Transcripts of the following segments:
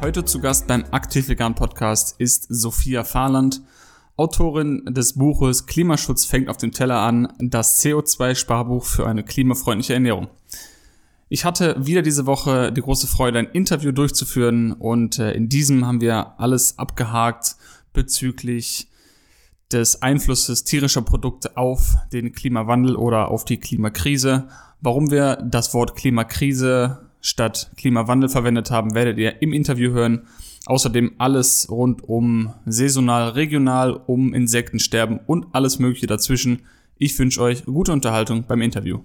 Heute zu Gast beim Aktiv Vegan Podcast ist Sophia Fahrland, Autorin des Buches Klimaschutz fängt auf dem Teller an, das CO2-Sparbuch für eine klimafreundliche Ernährung. Ich hatte wieder diese Woche die große Freude, ein Interview durchzuführen und äh, in diesem haben wir alles abgehakt bezüglich des Einflusses tierischer Produkte auf den Klimawandel oder auf die Klimakrise. Warum wir das Wort Klimakrise statt Klimawandel verwendet haben, werdet ihr im Interview hören. Außerdem alles rund um saisonal, regional, um Insektensterben und alles Mögliche dazwischen. Ich wünsche euch gute Unterhaltung beim Interview.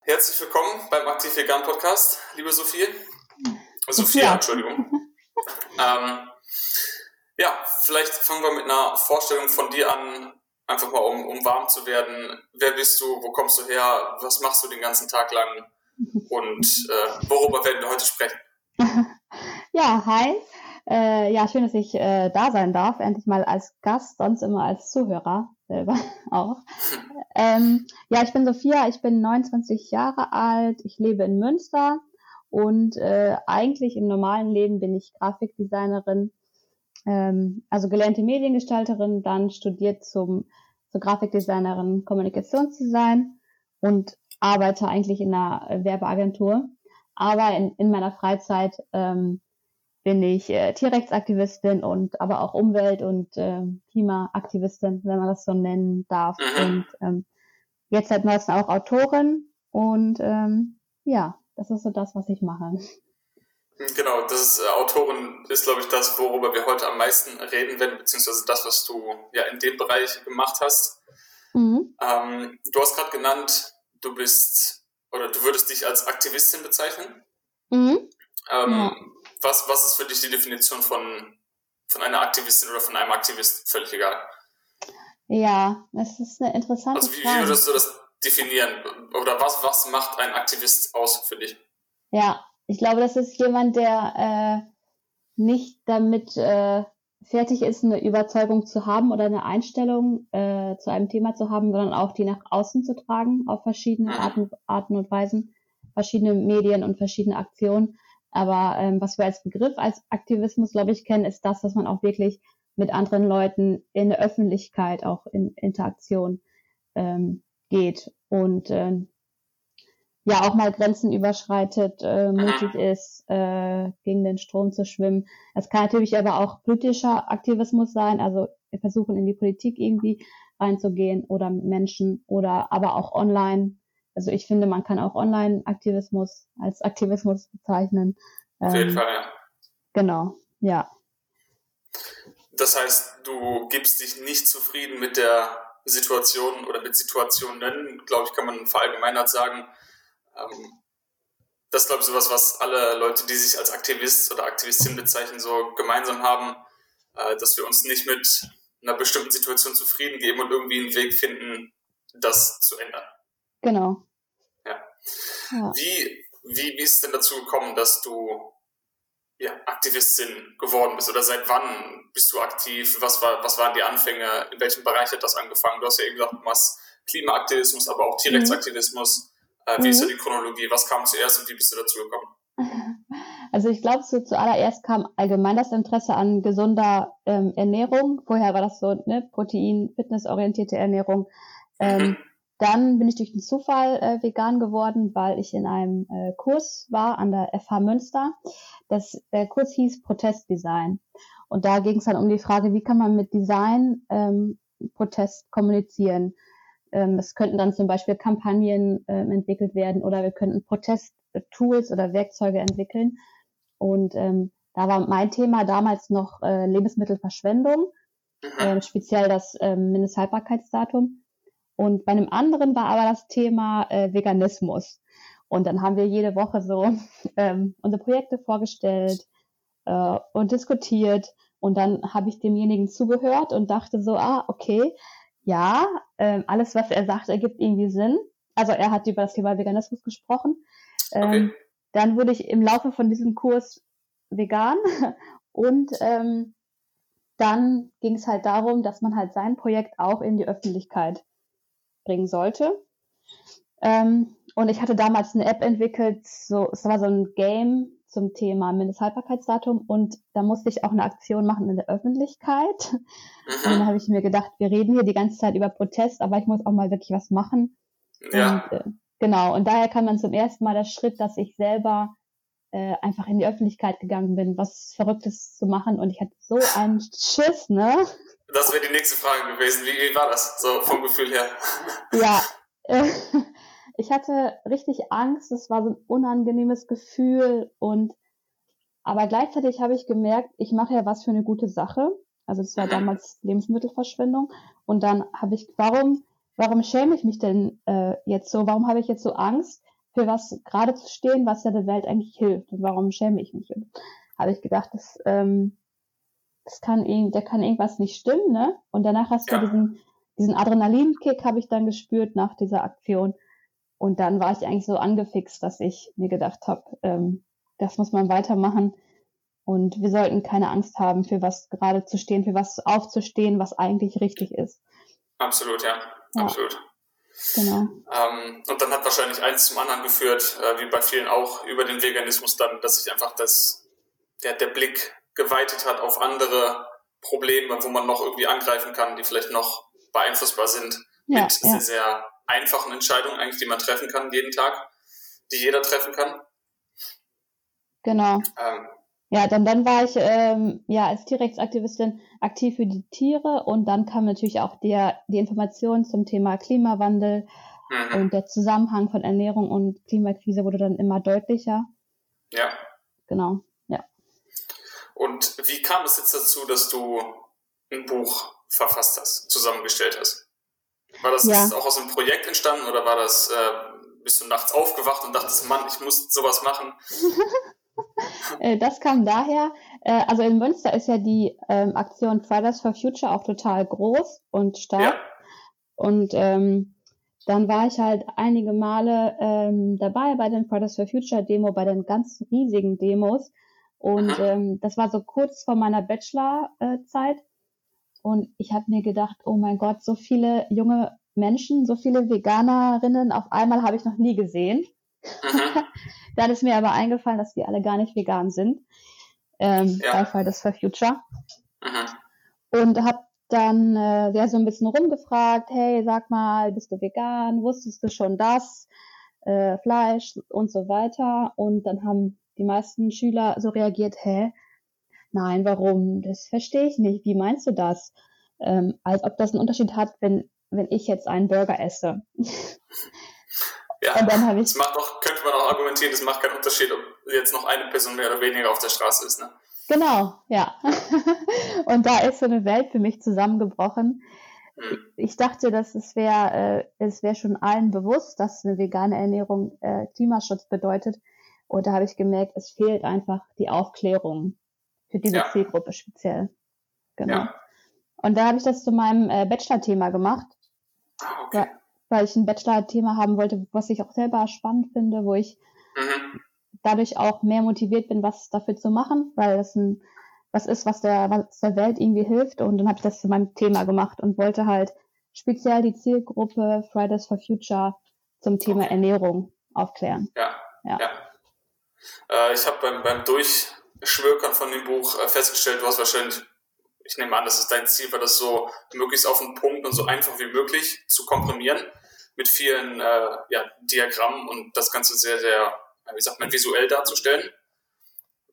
Herzlich willkommen beim Aktiv Vegan Podcast, liebe Sophie. Sophia, Entschuldigung. ähm, ja, vielleicht fangen wir mit einer Vorstellung von dir an, einfach mal um, um warm zu werden. Wer bist du? Wo kommst du her? Was machst du den ganzen Tag lang? Und äh, worüber werden wir heute sprechen? ja, hi. Äh, ja, schön, dass ich äh, da sein darf. Endlich mal als Gast, sonst immer als Zuhörer selber auch. ähm, ja, ich bin Sophia, ich bin 29 Jahre alt, ich lebe in Münster und äh, eigentlich im normalen Leben bin ich Grafikdesignerin ähm, also gelernte Mediengestalterin, dann studiert zum, zur Grafikdesignerin Kommunikationsdesign und arbeite eigentlich in einer Werbeagentur. Aber in, in meiner Freizeit ähm, bin ich äh, Tierrechtsaktivistin und aber auch Umwelt- und äh, Klimaaktivistin, wenn man das so nennen darf. Mhm. Und ähm, jetzt seit neuestem auch Autorin. Und ähm, ja, das ist so das, was ich mache. Genau, das ist, äh, Autorin ist, glaube ich, das, worüber wir heute am meisten reden werden, beziehungsweise das, was du ja in dem Bereich gemacht hast. Mhm. Ähm, du hast gerade genannt, du bist oder du würdest dich als Aktivistin bezeichnen. Mhm. Ähm, ja. was, was ist für dich die Definition von, von einer Aktivistin oder von einem Aktivist? Völlig egal. Ja, das ist eine interessante also wie, Frage. Wie würdest du das definieren? Oder was, was macht ein Aktivist aus für dich? Ja, ich glaube, das ist jemand, der äh, nicht damit äh, fertig ist, eine Überzeugung zu haben oder eine Einstellung äh, zu einem Thema zu haben, sondern auch die nach außen zu tragen auf verschiedene Arten, Arten und Weisen, verschiedene Medien und verschiedene Aktionen. Aber ähm, was wir als Begriff, als Aktivismus, glaube ich, kennen, ist das, dass man auch wirklich mit anderen Leuten in der Öffentlichkeit auch in Interaktion ähm, geht. Und äh, ja auch mal Grenzen überschreitet, äh, mutig ist, äh, gegen den Strom zu schwimmen. Es kann natürlich aber auch politischer Aktivismus sein, also versuchen in die Politik irgendwie reinzugehen oder mit Menschen oder aber auch online. Also ich finde, man kann auch Online-Aktivismus als Aktivismus bezeichnen. Auf jeden ähm, Fall, ja. Genau, ja. Das heißt, du gibst dich nicht zufrieden mit der Situation oder mit Situationen, glaube ich, kann man verallgemeinert sagen, ähm, das ist, glaube ich, sowas, was alle Leute, die sich als Aktivist oder Aktivistin bezeichnen, so gemeinsam haben, äh, dass wir uns nicht mit einer bestimmten Situation zufrieden geben und irgendwie einen Weg finden, das zu ändern. Genau. Ja. ja. Wie, wie, wie ist es denn dazu gekommen, dass du ja, Aktivistin geworden bist? Oder seit wann bist du aktiv? Was, war, was waren die Anfänge? In welchem Bereich hat das angefangen? Du hast ja eben gesagt, du machst Klimaaktivismus, aber auch Tierrechtsaktivismus. Mhm. Äh, wie mhm. ist da die Chronologie? Was kam zuerst und wie bist du dazu gekommen? Also ich glaube, so zuallererst kam allgemein das Interesse an gesunder ähm, Ernährung. Vorher war das so ne, Protein, fitnessorientierte Ernährung. Ähm, mhm. Dann bin ich durch den Zufall äh, vegan geworden, weil ich in einem äh, Kurs war an der FH Münster. Das, der Kurs hieß Protestdesign. Und da ging es dann um die Frage, wie kann man mit Design ähm, Protest kommunizieren. Ähm, es könnten dann zum Beispiel Kampagnen ähm, entwickelt werden oder wir könnten Protesttools oder Werkzeuge entwickeln. Und ähm, da war mein Thema damals noch äh, Lebensmittelverschwendung, äh, speziell das äh, Mindesthaltbarkeitsdatum. Und bei einem anderen war aber das Thema äh, Veganismus. Und dann haben wir jede Woche so ähm, unsere Projekte vorgestellt äh, und diskutiert. Und dann habe ich demjenigen zugehört und dachte so, ah, okay, ja, äh, alles, was er sagt, ergibt irgendwie Sinn. Also er hat über das Thema Veganismus gesprochen. Ähm, okay. Dann wurde ich im Laufe von diesem Kurs vegan und ähm, dann ging es halt darum, dass man halt sein Projekt auch in die Öffentlichkeit bringen sollte. Ähm, und ich hatte damals eine App entwickelt, so, es war so ein Game zum Thema Mindesthaltbarkeitsdatum und da musste ich auch eine Aktion machen in der Öffentlichkeit. Und dann habe ich mir gedacht, wir reden hier die ganze Zeit über Protest, aber ich muss auch mal wirklich was machen. Ja. Und, äh, genau, und daher kam dann zum ersten Mal der Schritt, dass ich selber äh, einfach in die Öffentlichkeit gegangen bin, was Verrücktes zu machen und ich hatte so einen Schiss, ne? Das wäre die nächste Frage gewesen. Wie, wie war das so vom Gefühl her? Ja, äh, ich hatte richtig Angst. Es war so ein unangenehmes Gefühl und aber gleichzeitig habe ich gemerkt, ich mache ja was für eine gute Sache. Also das war damals Lebensmittelverschwendung und dann habe ich, warum, warum schäme ich mich denn äh, jetzt so? Warum habe ich jetzt so Angst? für was gerade zu stehen, was ja der Welt eigentlich hilft. Und warum schäme ich mich? Und habe ich gedacht, das, ähm, das kann da kann irgendwas nicht stimmen, ne? Und danach hast ja. du diesen, diesen Adrenalinkick habe ich dann gespürt nach dieser Aktion. Und dann war ich eigentlich so angefixt, dass ich mir gedacht habe, ähm, das muss man weitermachen. Und wir sollten keine Angst haben, für was gerade zu stehen, für was aufzustehen, was eigentlich richtig ist. Absolut, ja. ja. Absolut. Genau. Ähm, und dann hat wahrscheinlich eins zum anderen geführt, äh, wie bei vielen auch, über den Veganismus dann, dass sich einfach das, der, der Blick geweitet hat auf andere Probleme, wo man noch irgendwie angreifen kann, die vielleicht noch beeinflussbar sind. Ja, mit ja. sehr, sehr einfachen Entscheidungen eigentlich, die man treffen kann jeden Tag, die jeder treffen kann. Genau. Ähm, ja, dann, dann war ich ähm, ja als Tierrechtsaktivistin aktiv für die Tiere und dann kam natürlich auch der, die Information zum Thema Klimawandel mhm. und der Zusammenhang von Ernährung und Klimakrise wurde dann immer deutlicher. Ja. Genau, ja. Und wie kam es jetzt dazu, dass du ein Buch verfasst hast, zusammengestellt hast? War das ja. auch aus einem Projekt entstanden oder war das, äh, bist du nachts aufgewacht und dachtest, Mann, ich muss sowas machen? Äh, das kam daher, äh, also in Münster ist ja die ähm, Aktion Fridays for Future auch total groß und stark. Ja. Und ähm, dann war ich halt einige Male ähm, dabei bei den Fridays for Future Demo, bei den ganz riesigen Demos. Und ähm, das war so kurz vor meiner Bachelorzeit. Und ich habe mir gedacht, oh mein Gott, so viele junge Menschen, so viele Veganerinnen auf einmal habe ich noch nie gesehen. Mhm. Dann ist mir aber eingefallen, dass die alle gar nicht vegan sind. Ähm, ja. Fridays for Future. Mhm. Und habe dann äh, ja, so ein bisschen rumgefragt, hey, sag mal, bist du vegan? Wusstest du schon das? Äh, Fleisch und so weiter. Und dann haben die meisten Schüler so reagiert, hä? Nein, warum? Das verstehe ich nicht. Wie meinst du das? Ähm, als ob das einen Unterschied hat, wenn, wenn ich jetzt einen Burger esse. Ja, und dann ich. Das macht doch, könnte man auch argumentieren, das macht keinen Unterschied, ob jetzt noch eine Person mehr oder weniger auf der Straße ist, ne? Genau, ja. und da ist so eine Welt für mich zusammengebrochen. Hm. Ich dachte, dass es wäre, äh, es wäre schon allen bewusst, dass eine vegane Ernährung äh, Klimaschutz bedeutet. Und da habe ich gemerkt, es fehlt einfach die Aufklärung für diese ja. Zielgruppe speziell. Genau. Ja. Und da habe ich das zu meinem äh, Bachelor-Thema gemacht. Ah, okay. Ja, weil ich ein Bachelor-Thema haben wollte, was ich auch selber spannend finde, wo ich mhm. dadurch auch mehr motiviert bin, was dafür zu machen, weil das ein was ist, was der, was der Welt irgendwie hilft. Und dann habe ich das zu meinem Thema gemacht und wollte halt speziell die Zielgruppe Fridays for Future zum Thema okay. Ernährung aufklären. Ja. ja. ja. Äh, ich habe beim, beim Durchschwirkern von dem Buch äh, festgestellt, du hast wahrscheinlich ich nehme an, das ist dein Ziel, war das so möglichst auf den Punkt und so einfach wie möglich zu komprimieren mit vielen äh, ja, Diagrammen und das Ganze sehr, sehr, wie sagt man, visuell darzustellen.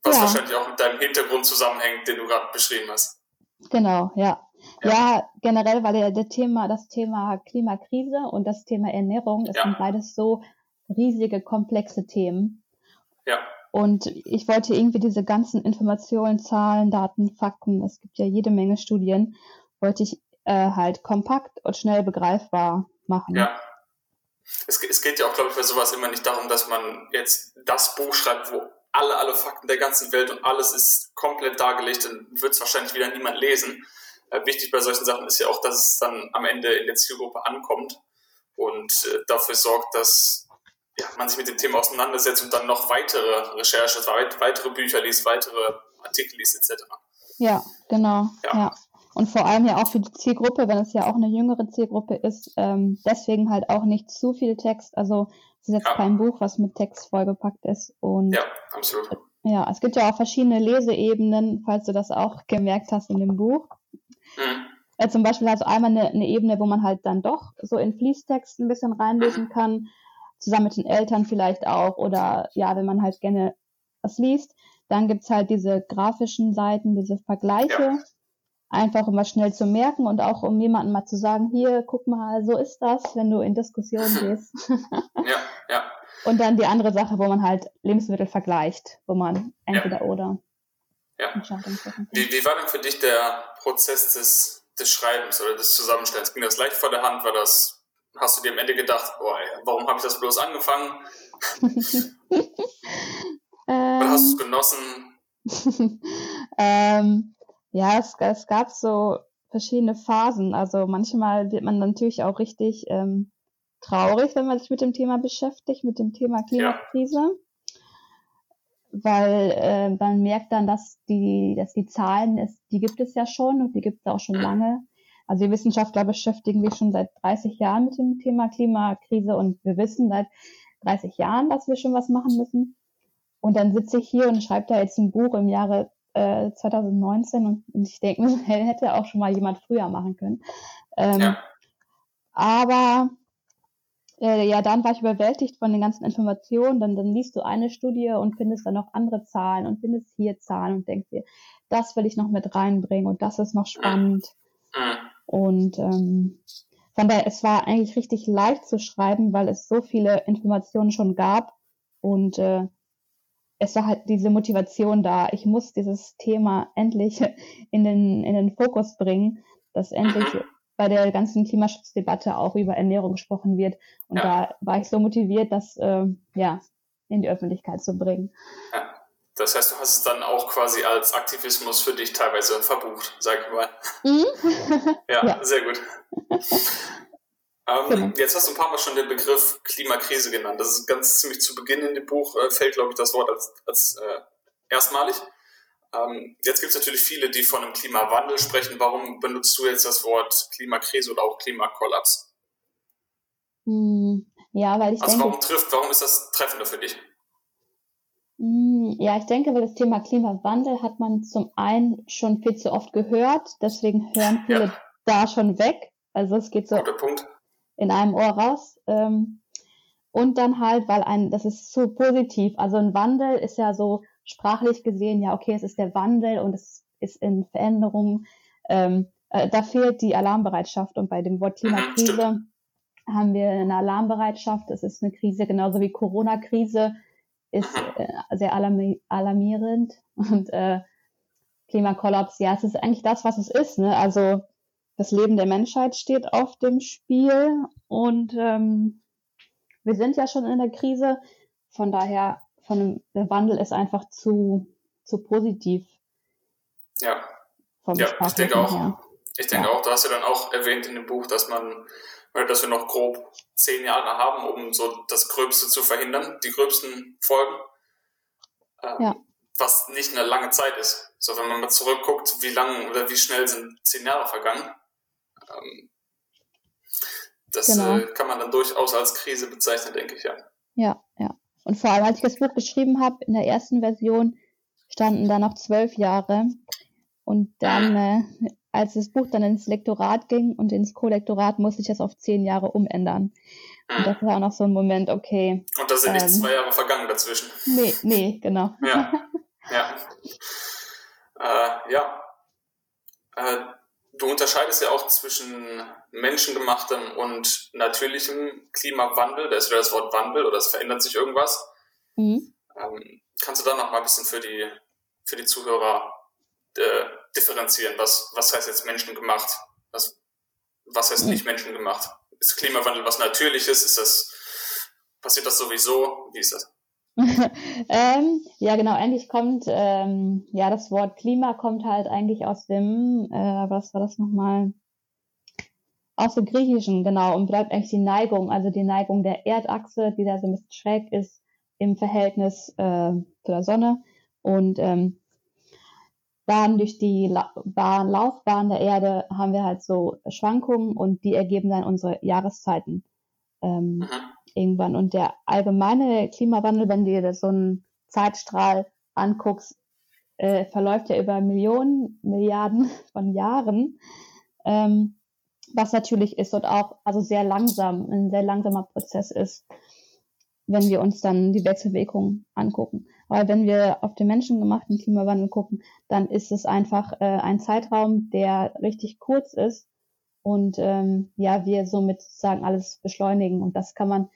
Was ja. wahrscheinlich auch mit deinem Hintergrund zusammenhängt, den du gerade beschrieben hast. Genau, ja. ja. Ja, generell, weil ja der Thema, das Thema Klimakrise und das Thema Ernährung, das sind beides so riesige, komplexe Themen. Ja. Und ich wollte irgendwie diese ganzen Informationen, Zahlen, Daten, Fakten, es gibt ja jede Menge Studien, wollte ich äh, halt kompakt und schnell begreifbar machen. Ja. Es, es geht ja auch, glaube ich, bei sowas immer nicht darum, dass man jetzt das Buch schreibt, wo alle, alle Fakten der ganzen Welt und alles ist komplett dargelegt, dann wird es wahrscheinlich wieder niemand lesen. Äh, wichtig bei solchen Sachen ist ja auch, dass es dann am Ende in der Zielgruppe ankommt und äh, dafür sorgt, dass ja, man sich mit dem Thema auseinandersetzt und dann noch weitere Recherche, weitere Bücher liest, weitere Artikel liest etc. Ja, genau. Ja. ja. Und vor allem ja auch für die Zielgruppe, wenn es ja auch eine jüngere Zielgruppe ist, ähm, deswegen halt auch nicht zu viel Text. Also es ist jetzt ja. kein Buch, was mit Text vollgepackt ist. Und ja, absolut. Ja, es gibt ja auch verschiedene Leseebenen, falls du das auch gemerkt hast in dem Buch. Mhm. Äh, zum Beispiel also einmal eine, eine, Ebene, wo man halt dann doch so in Fließtext ein bisschen reinlesen mhm. kann, zusammen mit den Eltern vielleicht auch, oder ja, wenn man halt gerne was liest. Dann gibt's halt diese grafischen Seiten, diese Vergleiche, ja. einfach um was schnell zu merken und auch um jemandem mal zu sagen, hier, guck mal, so ist das, wenn du in Diskussionen gehst. ja, ja. Und dann die andere Sache, wo man halt Lebensmittel vergleicht, wo man entweder ja. oder ja. Wie, wie war denn für dich der Prozess des, des Schreibens oder des Zusammenstellens? Ging das leicht vor der Hand? War das, hast du dir am Ende gedacht, boah, warum habe ich das bloß angefangen? oder hast du es genossen? ähm, ja, es, es gab so verschiedene Phasen. Also manchmal wird man natürlich auch richtig ähm, traurig, wenn man sich mit dem Thema beschäftigt, mit dem Thema Klimakrise. Ja weil äh, man merkt dann, dass die, dass die Zahlen, ist, die gibt es ja schon und die gibt es auch schon lange. Also die Wissenschaftler beschäftigen sich schon seit 30 Jahren mit dem Thema Klimakrise und wir wissen seit 30 Jahren, dass wir schon was machen müssen. Und dann sitze ich hier und schreibe da jetzt ein Buch im Jahre äh, 2019 und, und ich denke mir, hätte auch schon mal jemand früher machen können. Ähm, ja. Aber äh, ja, dann war ich überwältigt von den ganzen Informationen. Dann, dann liest du eine Studie und findest dann noch andere Zahlen und findest hier Zahlen und denkst dir, das will ich noch mit reinbringen und das ist noch spannend. Und ähm, von daher, es war eigentlich richtig leicht zu schreiben, weil es so viele Informationen schon gab und äh, es war halt diese Motivation da. Ich muss dieses Thema endlich in den, in den Fokus bringen, dass endlich bei der ganzen Klimaschutzdebatte auch über Ernährung gesprochen wird. Und ja. da war ich so motiviert, das äh, ja, in die Öffentlichkeit zu bringen. Ja. Das heißt, du hast es dann auch quasi als Aktivismus für dich teilweise verbucht, sag ich mal. Mhm. ja, ja, sehr gut. Ähm, genau. Jetzt hast du ein paar Mal schon den Begriff Klimakrise genannt. Das ist ganz ziemlich zu Beginn in dem Buch, äh, fällt, glaube ich, das Wort als, als äh, erstmalig. Ähm, jetzt gibt es natürlich viele, die von einem Klimawandel sprechen. Warum benutzt du jetzt das Wort Klimakrise oder auch Klimakollaps? Hm, ja, weil ich also denke, warum trifft, warum ist das treffender für dich? Ja, ich denke, weil das Thema Klimawandel hat man zum einen schon viel zu oft gehört, deswegen hören viele ja. da schon weg. Also es geht so in einem Ohr raus. Ähm, und dann halt, weil ein, das ist so positiv. Also ein Wandel ist ja so, sprachlich gesehen, ja, okay, es ist der Wandel und es ist in Veränderung. Ähm, äh, da fehlt die Alarmbereitschaft und bei dem Wort Klimakrise haben wir eine Alarmbereitschaft. Es ist eine Krise, genauso wie Corona-Krise ist äh, sehr alarmi alarmierend und äh, Klimakollaps, ja, es ist eigentlich das, was es ist. Ne? Also das Leben der Menschheit steht auf dem Spiel und ähm, wir sind ja schon in der Krise. Von daher von der Wandel ist einfach zu, zu positiv. Ja. ja, ich denke auch. Her. Ich denke ja. auch, du hast ja dann auch erwähnt in dem Buch, dass man, dass wir noch grob zehn Jahre haben, um so das Gröbste zu verhindern, die gröbsten Folgen. Ähm, ja. Was nicht eine lange Zeit ist. So, wenn man mal zurückguckt, wie lang oder wie schnell sind zehn Jahre vergangen. Ähm, das genau. äh, kann man dann durchaus als Krise bezeichnen, denke ich, ja. Ja, ja. Und vor allem, als ich das Buch geschrieben habe, in der ersten Version standen da noch zwölf Jahre. Und dann, äh, als das Buch dann ins Lektorat ging und ins Kollektorat, musste ich das auf zehn Jahre umändern. Und das war auch noch so ein Moment, okay. Und da sind ähm, nicht zwei Jahre vergangen dazwischen. Nee, nee, genau. Ja, ja. Äh, ja. Äh, du unterscheidest ja auch zwischen menschengemachtem und natürlichem Klimawandel. Da ist wieder das Wort Wandel oder es verändert sich irgendwas. Mhm. Ähm, kannst du da noch mal ein bisschen für die, für die Zuhörer äh, differenzieren? Was, was heißt jetzt menschengemacht? Was, was heißt nicht menschengemacht? Ist Klimawandel was Natürliches? Ist das passiert das sowieso? Wie ist das? ähm, ja, genau, eigentlich kommt, ähm, ja, das Wort Klima kommt halt eigentlich aus dem, äh, was war das nochmal? Aus dem Griechischen, genau, und bleibt eigentlich die Neigung, also die Neigung der Erdachse, die da so ein bisschen schräg ist im Verhältnis äh, zu der Sonne. Und ähm, dann durch die La Bahn, Laufbahn der Erde haben wir halt so Schwankungen und die ergeben dann unsere Jahreszeiten. Ähm, irgendwann. Und der allgemeine Klimawandel, wenn du dir so einen Zeitstrahl anguckst, äh, verläuft ja über Millionen, Milliarden von Jahren. Ähm, was natürlich ist und auch also sehr langsam, ein sehr langsamer Prozess ist, wenn wir uns dann die Wechselwirkungen angucken. Aber wenn wir auf den menschengemachten Klimawandel gucken, dann ist es einfach äh, ein Zeitraum, der richtig kurz ist und ähm, ja, wir somit sozusagen alles beschleunigen. Und das kann man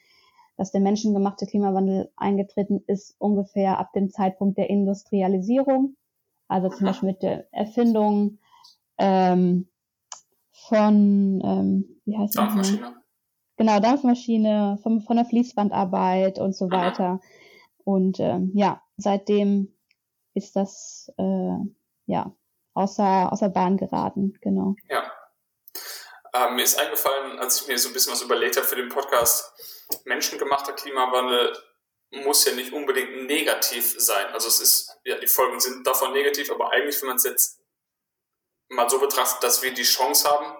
dass der menschengemachte Klimawandel eingetreten ist, ungefähr ab dem Zeitpunkt der Industrialisierung. Also zum Beispiel mit der Erfindung ähm, von, ähm, wie heißt das? Dampfmaschine. Genau, Dampfmaschine, von, von der Fließbandarbeit und so weiter. Und ähm, ja, seitdem ist das äh, ja außer, außer Bahn geraten, genau. Ja. Ähm, mir ist eingefallen, als ich mir so ein bisschen was überlegt habe für den Podcast, menschengemachter Klimawandel muss ja nicht unbedingt negativ sein. Also es ist, ja, die Folgen sind davon negativ, aber eigentlich, wenn man es jetzt mal so betrachtet, dass wir die Chance haben,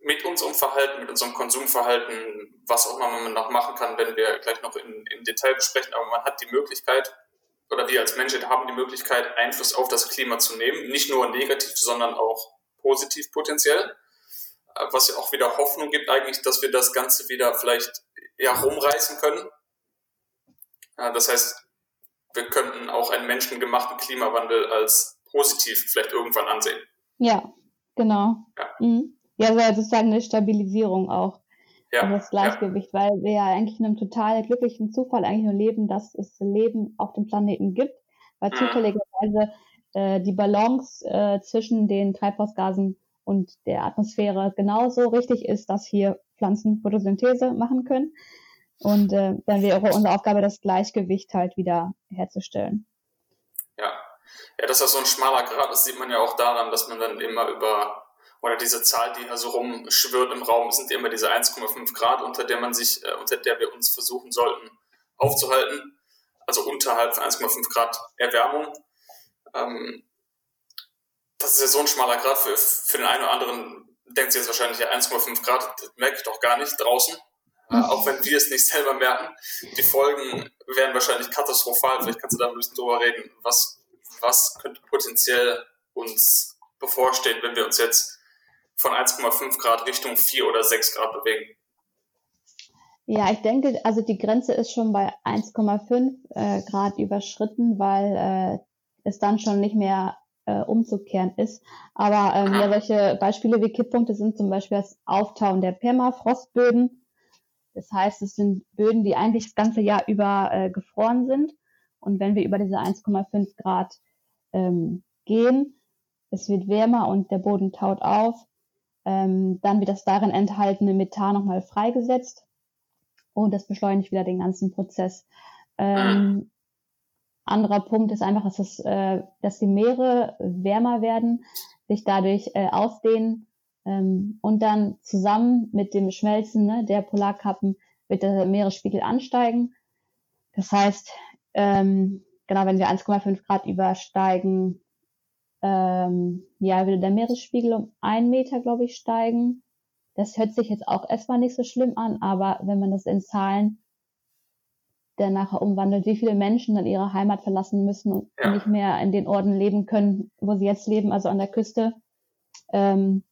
mit unserem Verhalten, mit unserem Konsumverhalten, was auch immer man noch machen kann, wenn wir gleich noch in, im Detail besprechen, aber man hat die Möglichkeit, oder wir als Menschen haben die Möglichkeit, Einfluss auf das Klima zu nehmen, nicht nur negativ, sondern auch positiv potenziell was ja auch wieder Hoffnung gibt eigentlich, dass wir das Ganze wieder vielleicht ja, rumreißen können. Das heißt, wir könnten auch einen menschengemachten Klimawandel als positiv vielleicht irgendwann ansehen. Ja, genau. Ja, mhm. Ja sozusagen eine Stabilisierung auch. Ja, also das Gleichgewicht, ja. weil wir ja eigentlich in einem total glücklichen Zufall eigentlich nur leben, dass es Leben auf dem Planeten gibt, weil mhm. zufälligerweise äh, die Balance äh, zwischen den Treibhausgasen und der Atmosphäre genauso richtig ist, dass hier Pflanzen Photosynthese machen können. Und äh, dann wäre unsere Aufgabe, das Gleichgewicht halt wieder herzustellen. Ja. Ja, das ist so ein schmaler Grad, das sieht man ja auch daran, dass man dann immer über, oder diese Zahl, die hier so rumschwirrt im Raum, sind immer diese 1,5 Grad, unter der man sich, äh, unter der wir uns versuchen sollten aufzuhalten. Also unterhalb von 1,5 Grad Erwärmung. Ähm, das ist ja so ein schmaler Grad für, für den einen oder anderen, denkt sich jetzt wahrscheinlich, ja, 1,5 Grad, das merke ich doch gar nicht draußen. Äh, mhm. auch wenn wir es nicht selber merken. Die Folgen wären wahrscheinlich katastrophal. Vielleicht kannst du da ein bisschen drüber reden. Was, was könnte potenziell uns bevorstehen, wenn wir uns jetzt von 1,5 Grad Richtung 4 oder 6 Grad bewegen? Ja, ich denke, also die Grenze ist schon bei 1,5 äh, Grad überschritten, weil äh, es dann schon nicht mehr äh, umzukehren ist. Aber ähm, ja, solche Beispiele wie Kipppunkte sind zum Beispiel das Auftauen der Permafrostböden. Das heißt, es sind Böden, die eigentlich das ganze Jahr über äh, gefroren sind. Und wenn wir über diese 1,5 Grad ähm, gehen, es wird wärmer und der Boden taut auf, ähm, dann wird das darin enthaltene Methan nochmal freigesetzt und das beschleunigt wieder den ganzen Prozess. Ähm, anderer Punkt ist einfach, dass, es, äh, dass die Meere wärmer werden, sich dadurch äh, ausdehnen ähm, und dann zusammen mit dem Schmelzen ne, der Polarkappen wird der Meeresspiegel ansteigen. Das heißt, ähm, genau, wenn wir 1,5 Grad übersteigen, ähm, ja, würde der Meeresspiegel um einen Meter, glaube ich, steigen. Das hört sich jetzt auch erstmal nicht so schlimm an, aber wenn man das in Zahlen der nachher umwandelt, wie viele Menschen dann ihre Heimat verlassen müssen und ja. nicht mehr in den Orten leben können, wo sie jetzt leben, also an der Küste. Ähm,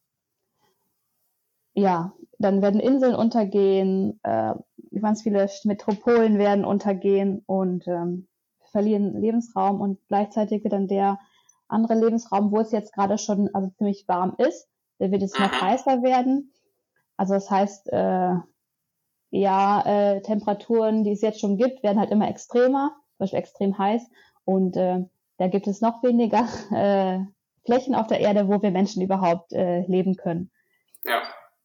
ja, dann werden Inseln untergehen, äh, ganz viele Metropolen werden untergehen und ähm, verlieren Lebensraum und gleichzeitig wird dann der andere Lebensraum, wo es jetzt gerade schon also ziemlich warm ist, der wird jetzt noch mhm. heißer werden. Also das heißt, äh, ja, äh, Temperaturen, die es jetzt schon gibt, werden halt immer extremer, zum Beispiel extrem heiß. Und äh, da gibt es noch weniger äh, Flächen auf der Erde, wo wir Menschen überhaupt äh, leben können. Ja.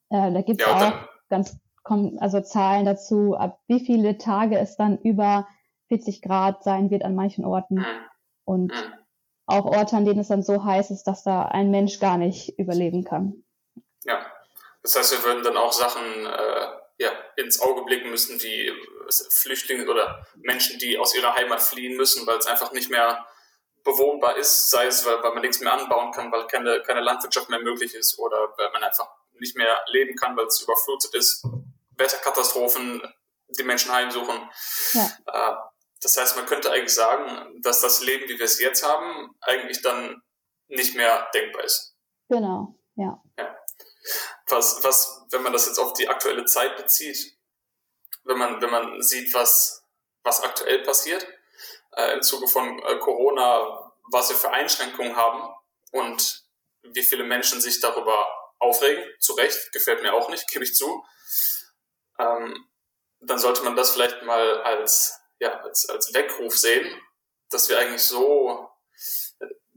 Äh, da gibt es ja, auch ganz kommen also Zahlen dazu, ab wie viele Tage es dann über 40 Grad sein wird an manchen Orten. Mhm. Und mhm. Auch Orte, an denen es dann so heiß ist, dass da ein Mensch gar nicht überleben kann. Ja, das heißt, wir würden dann auch Sachen äh, ja, ins Auge blicken müssen, wie Flüchtlinge oder Menschen, die aus ihrer Heimat fliehen müssen, weil es einfach nicht mehr bewohnbar ist, sei es, weil, weil man nichts mehr anbauen kann, weil keine, keine Landwirtschaft mehr möglich ist oder weil man einfach nicht mehr leben kann, weil es überflutet ist, Wetterkatastrophen, die Menschen heimsuchen. Ja. Das heißt, man könnte eigentlich sagen, dass das Leben, wie wir es jetzt haben, eigentlich dann nicht mehr denkbar ist. Genau, ja. ja. Was, was, wenn man das jetzt auf die aktuelle Zeit bezieht, wenn man, wenn man sieht, was, was aktuell passiert, äh, im Zuge von äh, Corona, was wir für Einschränkungen haben und wie viele Menschen sich darüber aufregen. Zu Recht, gefällt mir auch nicht, gebe ich zu. Ähm, dann sollte man das vielleicht mal als, ja, als, als Weckruf sehen, dass wir eigentlich so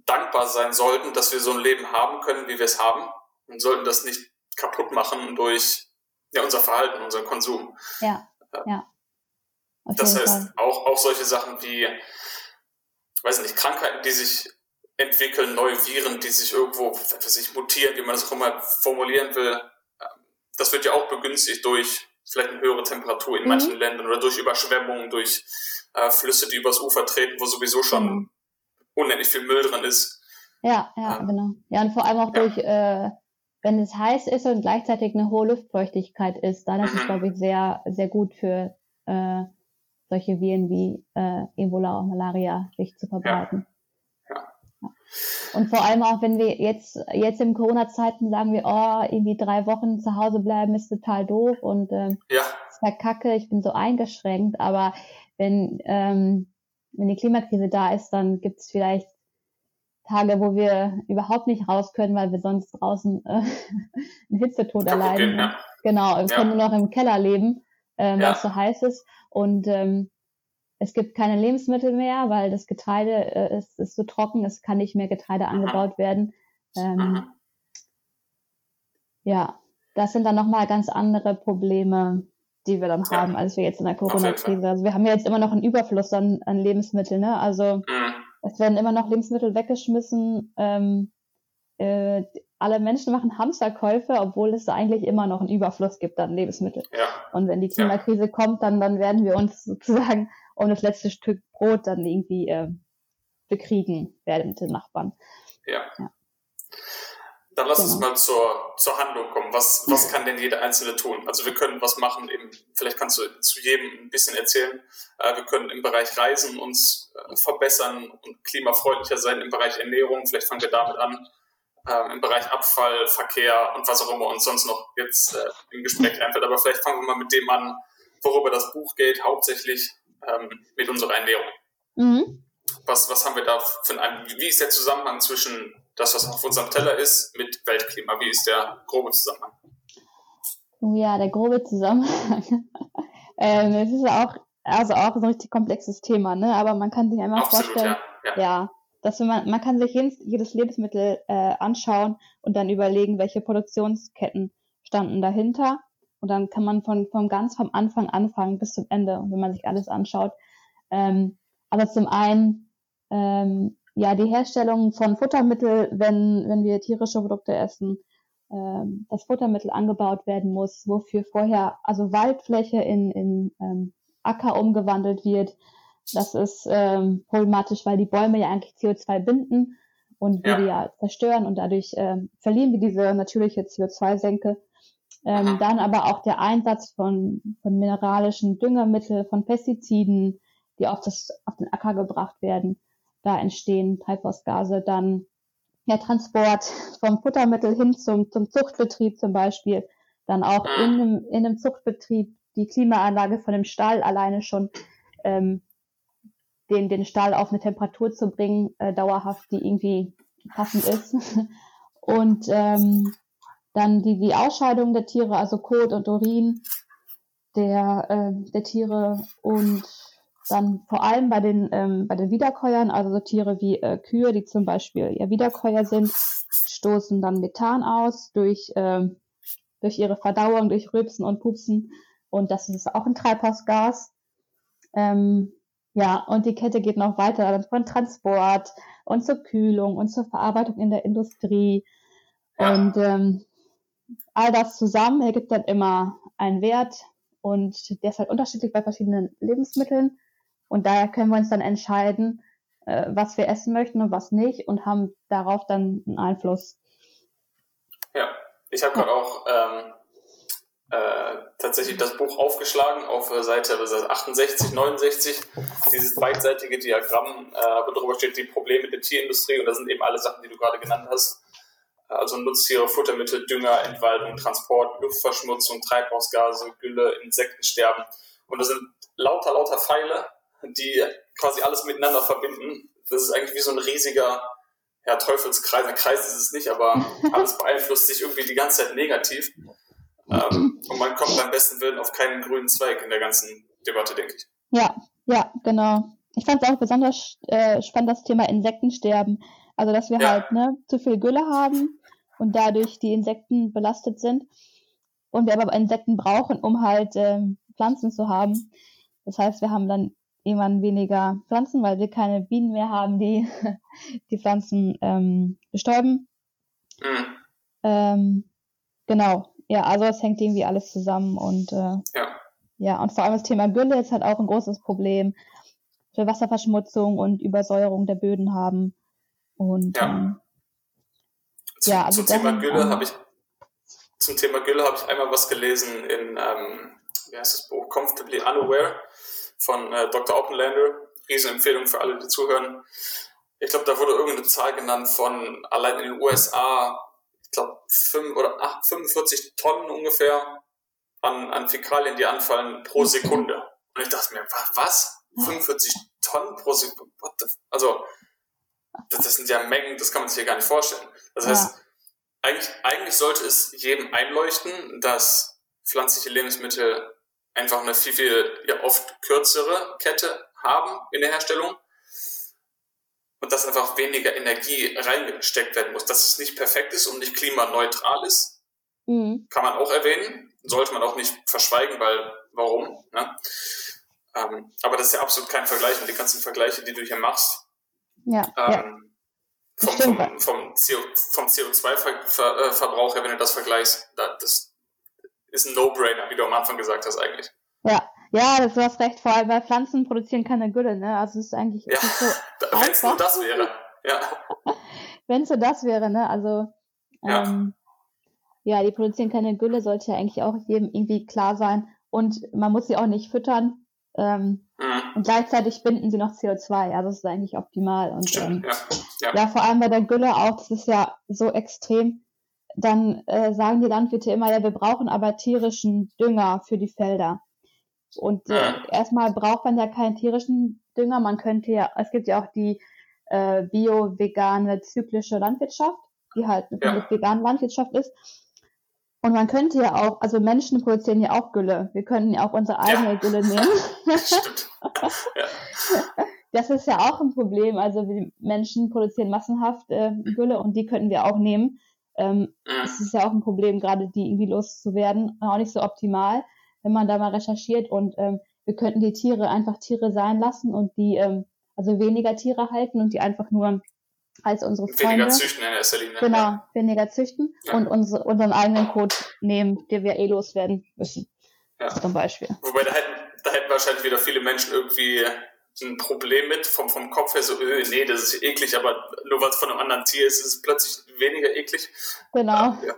dankbar sein sollten, dass wir so ein Leben haben können, wie wir es haben und sollten das nicht kaputt machen durch ja, unser Verhalten, unseren Konsum. Ja, ja. Auf das heißt, auch, auch solche Sachen wie, weiß nicht, Krankheiten, die sich entwickeln, neue Viren, die sich irgendwo, sich mutieren, wie man das auch immer formulieren will. Das wird ja auch begünstigt durch vielleicht eine höhere Temperatur in mhm. manchen Ländern oder durch Überschwemmungen, durch äh, Flüsse, die übers Ufer treten, wo sowieso schon mhm. unendlich viel Müll drin ist. Ja, ja, ähm, genau. Ja, und vor allem auch ja. durch, äh, wenn es heiß ist und gleichzeitig eine hohe Luftfeuchtigkeit ist, dann ist mhm. es, glaube ich, sehr, sehr gut für äh, solche Viren wie äh, Ebola und Malaria sich zu verbreiten. Ja. Und vor allem auch, wenn wir jetzt, jetzt in Corona-Zeiten sagen wir, oh, irgendwie drei Wochen zu Hause bleiben ist total doof und äh, ja. ist ja kacke, ich bin so eingeschränkt. Aber wenn, ähm, wenn die Klimakrise da ist, dann gibt es vielleicht Tage, wo wir überhaupt nicht raus können, weil wir sonst draußen äh, einen Hitzetod erleiden. Gehen, ja. Genau, wir ja. können nur noch im Keller leben, ähm, weil es so heiß ist. Und ähm, es gibt keine Lebensmittel mehr, weil das Getreide äh, ist, ist so trocken, es kann nicht mehr Getreide angebaut werden. Ähm, ja, das sind dann nochmal ganz andere Probleme, die wir dann ja. haben, als wir jetzt in der Corona-Krise. Also wir haben ja jetzt immer noch einen Überfluss an, an Lebensmitteln, ne? Also mhm. es werden immer noch Lebensmittel weggeschmissen. Ähm, äh, alle Menschen machen Hamsterkäufe, obwohl es eigentlich immer noch einen Überfluss gibt an Lebensmitteln. Ja. Und wenn die Klimakrise ja. kommt, dann, dann werden wir uns sozusagen um das letzte Stück Brot dann irgendwie äh, bekriegen werden mit den Nachbarn. Ja. ja. Dann lass genau. uns mal zur, zur Handlung kommen. Was, was kann denn jeder Einzelne tun? Also wir können was machen, eben, vielleicht kannst du zu jedem ein bisschen erzählen. Äh, wir können im Bereich Reisen uns äh, verbessern und klimafreundlicher sein, im Bereich Ernährung, vielleicht fangen wir damit an ähm, im Bereich Abfall, Verkehr und was auch immer uns sonst noch jetzt äh, im Gespräch einfällt. Aber vielleicht fangen wir mal mit dem an, worüber das Buch geht, hauptsächlich ähm, mit unserer Ernährung. Mhm. Was, was haben wir da für ein, wie ist der Zusammenhang zwischen das, was auf unserem Teller ist, mit Weltklima? Wie ist der grobe Zusammenhang? Oh ja, der grobe Zusammenhang. ähm, es ist auch, also auch ein richtig komplexes Thema, ne? Aber man kann sich einmal Absolut, vorstellen, ja, ja. ja dass man, man kann sich jedes, jedes Lebensmittel äh, anschauen und dann überlegen, welche Produktionsketten standen dahinter. Und dann kann man von, von ganz vom Anfang anfangen bis zum Ende, wenn man sich alles anschaut. Ähm, aber zum einen, ähm, ja, die Herstellung von Futtermittel, wenn, wenn wir tierische Produkte essen, ähm, das Futtermittel angebaut werden muss, wofür vorher also Waldfläche in, in ähm, Acker umgewandelt wird, das ist ähm, problematisch, weil die Bäume ja eigentlich CO2 binden und wir ja. die ja zerstören und dadurch ähm, verlieren wir diese natürliche CO2-Senke. Ähm, dann aber auch der Einsatz von, von mineralischen Düngemitteln, von Pestiziden, die auf, das, auf den Acker gebracht werden. Da entstehen Treibhausgase. Dann der Transport vom Futtermittel hin zum, zum Zuchtbetrieb zum Beispiel. Dann auch in einem, in einem Zuchtbetrieb die Klimaanlage von dem Stall alleine schon ähm, den, den Stall auf eine Temperatur zu bringen, äh, dauerhaft, die irgendwie passend ist. Und ähm, dann die, die Ausscheidung der Tiere, also Kot und Urin der, äh, der Tiere und dann vor allem bei den, ähm, bei den Wiederkäuern, also so Tiere wie äh, Kühe, die zum Beispiel ja Wiederkäuer sind, stoßen dann Methan aus durch, äh, durch ihre Verdauung, durch Rülpsen und Pupsen. Und das ist auch ein Treibhausgas. Ähm, ja, und die Kette geht noch weiter von Transport und zur Kühlung und zur Verarbeitung in der Industrie. Und ähm, all das zusammen ergibt dann immer einen Wert und der ist halt unterschiedlich bei verschiedenen Lebensmitteln. Und daher können wir uns dann entscheiden, äh, was wir essen möchten und was nicht und haben darauf dann einen Einfluss. Ja, ich habe gerade auch ähm, äh, tatsächlich das Buch aufgeschlagen auf Seite 68, 69, dieses beidseitige Diagramm, äh, wo drüber steht die Probleme der Tierindustrie und da sind eben alle Sachen, die du gerade genannt hast. Also Nutztiere, Futtermittel, Dünger, Entwaldung, Transport, Luftverschmutzung, Treibhausgase, Gülle, Insektensterben. Und das sind lauter, lauter Pfeile, die quasi alles miteinander verbinden. Das ist eigentlich wie so ein riesiger ja, Teufelskreis. Ein Kreis ist es nicht, aber alles beeinflusst sich irgendwie die ganze Zeit negativ. Ähm, und man kommt beim besten Willen auf keinen grünen Zweig in der ganzen Debatte, denke ich. Ja, ja, genau. Ich fand es auch besonders äh, spannend, das Thema Insektensterben. Also, dass wir ja. halt ne, zu viel Gülle haben und dadurch die Insekten belastet sind. Und wir aber Insekten brauchen, um halt äh, Pflanzen zu haben. Das heißt, wir haben dann irgendwann weniger Pflanzen, weil wir keine Bienen mehr haben, die die Pflanzen ähm, bestäuben. Mhm. Ähm, genau. Ja, also es hängt irgendwie alles zusammen und äh, ja. ja, und vor allem das Thema Gülle ist halt auch ein großes Problem für Wasserverschmutzung und Übersäuerung der Böden haben. Und ja, ähm, zum, ja also zum Thema Gülle habe ich zum Thema Gülle habe ich einmal was gelesen in ähm, wie heißt das Buch Comfortably Unaware von äh, Dr. Oppenlander. Riesenempfehlung für alle, die zuhören. Ich glaube, da wurde irgendeine Zahl genannt von allein in den USA glaube, 5 oder 8, 45 Tonnen ungefähr an, an Fäkalien, die anfallen pro Sekunde. Und ich dachte mir, was? 45 Tonnen pro Sekunde? Also, das, das, sind ja Mengen, das kann man sich ja gar nicht vorstellen. Das heißt, ja. eigentlich, eigentlich sollte es jedem einleuchten, dass pflanzliche Lebensmittel einfach eine viel, viel, ja, oft kürzere Kette haben in der Herstellung und dass einfach weniger Energie reingesteckt werden muss. Dass es nicht perfekt ist und nicht klimaneutral ist, mhm. kann man auch erwähnen. Sollte man auch nicht verschweigen, weil warum? Ne? Ähm, aber das ist ja absolut kein Vergleich und die ganzen Vergleiche, die du hier machst, ja, ähm, ja. Vom, vom, vom, CO, vom CO2-Verbrauch her, wenn du das vergleichst, das ist ein No-Brainer, wie du am Anfang gesagt hast eigentlich. Ja, ja, du hast recht, vor allem weil Pflanzen produzieren keine Gülle, ne? Also es ist eigentlich ja, so wenn es nur das wäre, ja. wenn es nur das wäre, ne? Also ähm, ja. ja, die produzieren keine Gülle, sollte ja eigentlich auch jedem irgendwie klar sein. Und man muss sie auch nicht füttern. Ähm, mhm. Und gleichzeitig binden sie noch CO2. Also das ist eigentlich optimal. Und Stimmt, ähm, ja. Ja. ja, vor allem bei der Gülle auch, das ist ja so extrem. Dann äh, sagen die Landwirte immer, ja, wir brauchen aber tierischen Dünger für die Felder. Und äh, erstmal braucht man ja keinen tierischen Dünger. Man könnte ja, es gibt ja auch die äh, bio-vegane zyklische Landwirtschaft, die halt eine ja. vegane Landwirtschaft ist. Und man könnte ja auch, also Menschen produzieren ja auch Gülle. Wir könnten ja auch unsere eigene ja. Gülle nehmen. Ja. Das ist ja auch ein Problem. Also Menschen produzieren massenhaft äh, Gülle und die könnten wir auch nehmen. Ähm, mhm. Es ist ja auch ein Problem, gerade die irgendwie loszuwerden. Auch nicht so optimal wenn man da mal recherchiert und ähm, wir könnten die Tiere einfach Tiere sein lassen und die ähm, also weniger Tiere halten und die einfach nur als unsere Freunde. Weniger züchten in erster Linie. Genau, ja. weniger züchten ja. und unsere, unseren eigenen Code nehmen, den wir eh loswerden müssen. Ja. Zum Beispiel. Wobei da hätten, da hätten wahrscheinlich wieder viele Menschen irgendwie ein Problem mit, vom, vom Kopf her so, öh, nee, das ist eklig, aber nur weil es von einem anderen Tier ist, ist es plötzlich weniger eklig. Genau. Ja.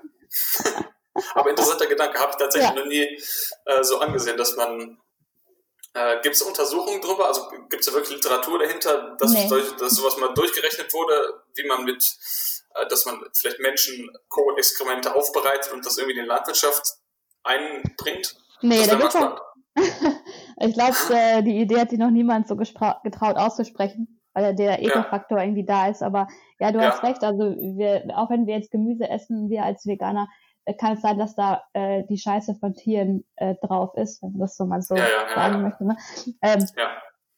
Aber interessanter Gedanke, habe ich tatsächlich noch nie äh, so angesehen, dass man äh, Gibt es Untersuchungen drüber? Also gibt es da wirklich Literatur dahinter, dass, nee. dass sowas mal durchgerechnet wurde, wie man mit, äh, dass man vielleicht Menschen Co-Exkremente aufbereitet und das irgendwie in die Landwirtschaft einbringt? Nee, das da gibt's auch, Ich glaube, äh, die Idee hat sich noch niemand so getraut auszusprechen, weil der Ekelfaktor ja. irgendwie da ist. Aber ja, du ja. hast recht. Also wir, auch wenn wir jetzt Gemüse essen, wir als Veganer, kann es sein, dass da äh, die Scheiße von Tieren äh, drauf ist, wenn man das so mal so ja, ja, sagen ja, möchte. Ne? Ähm, ja.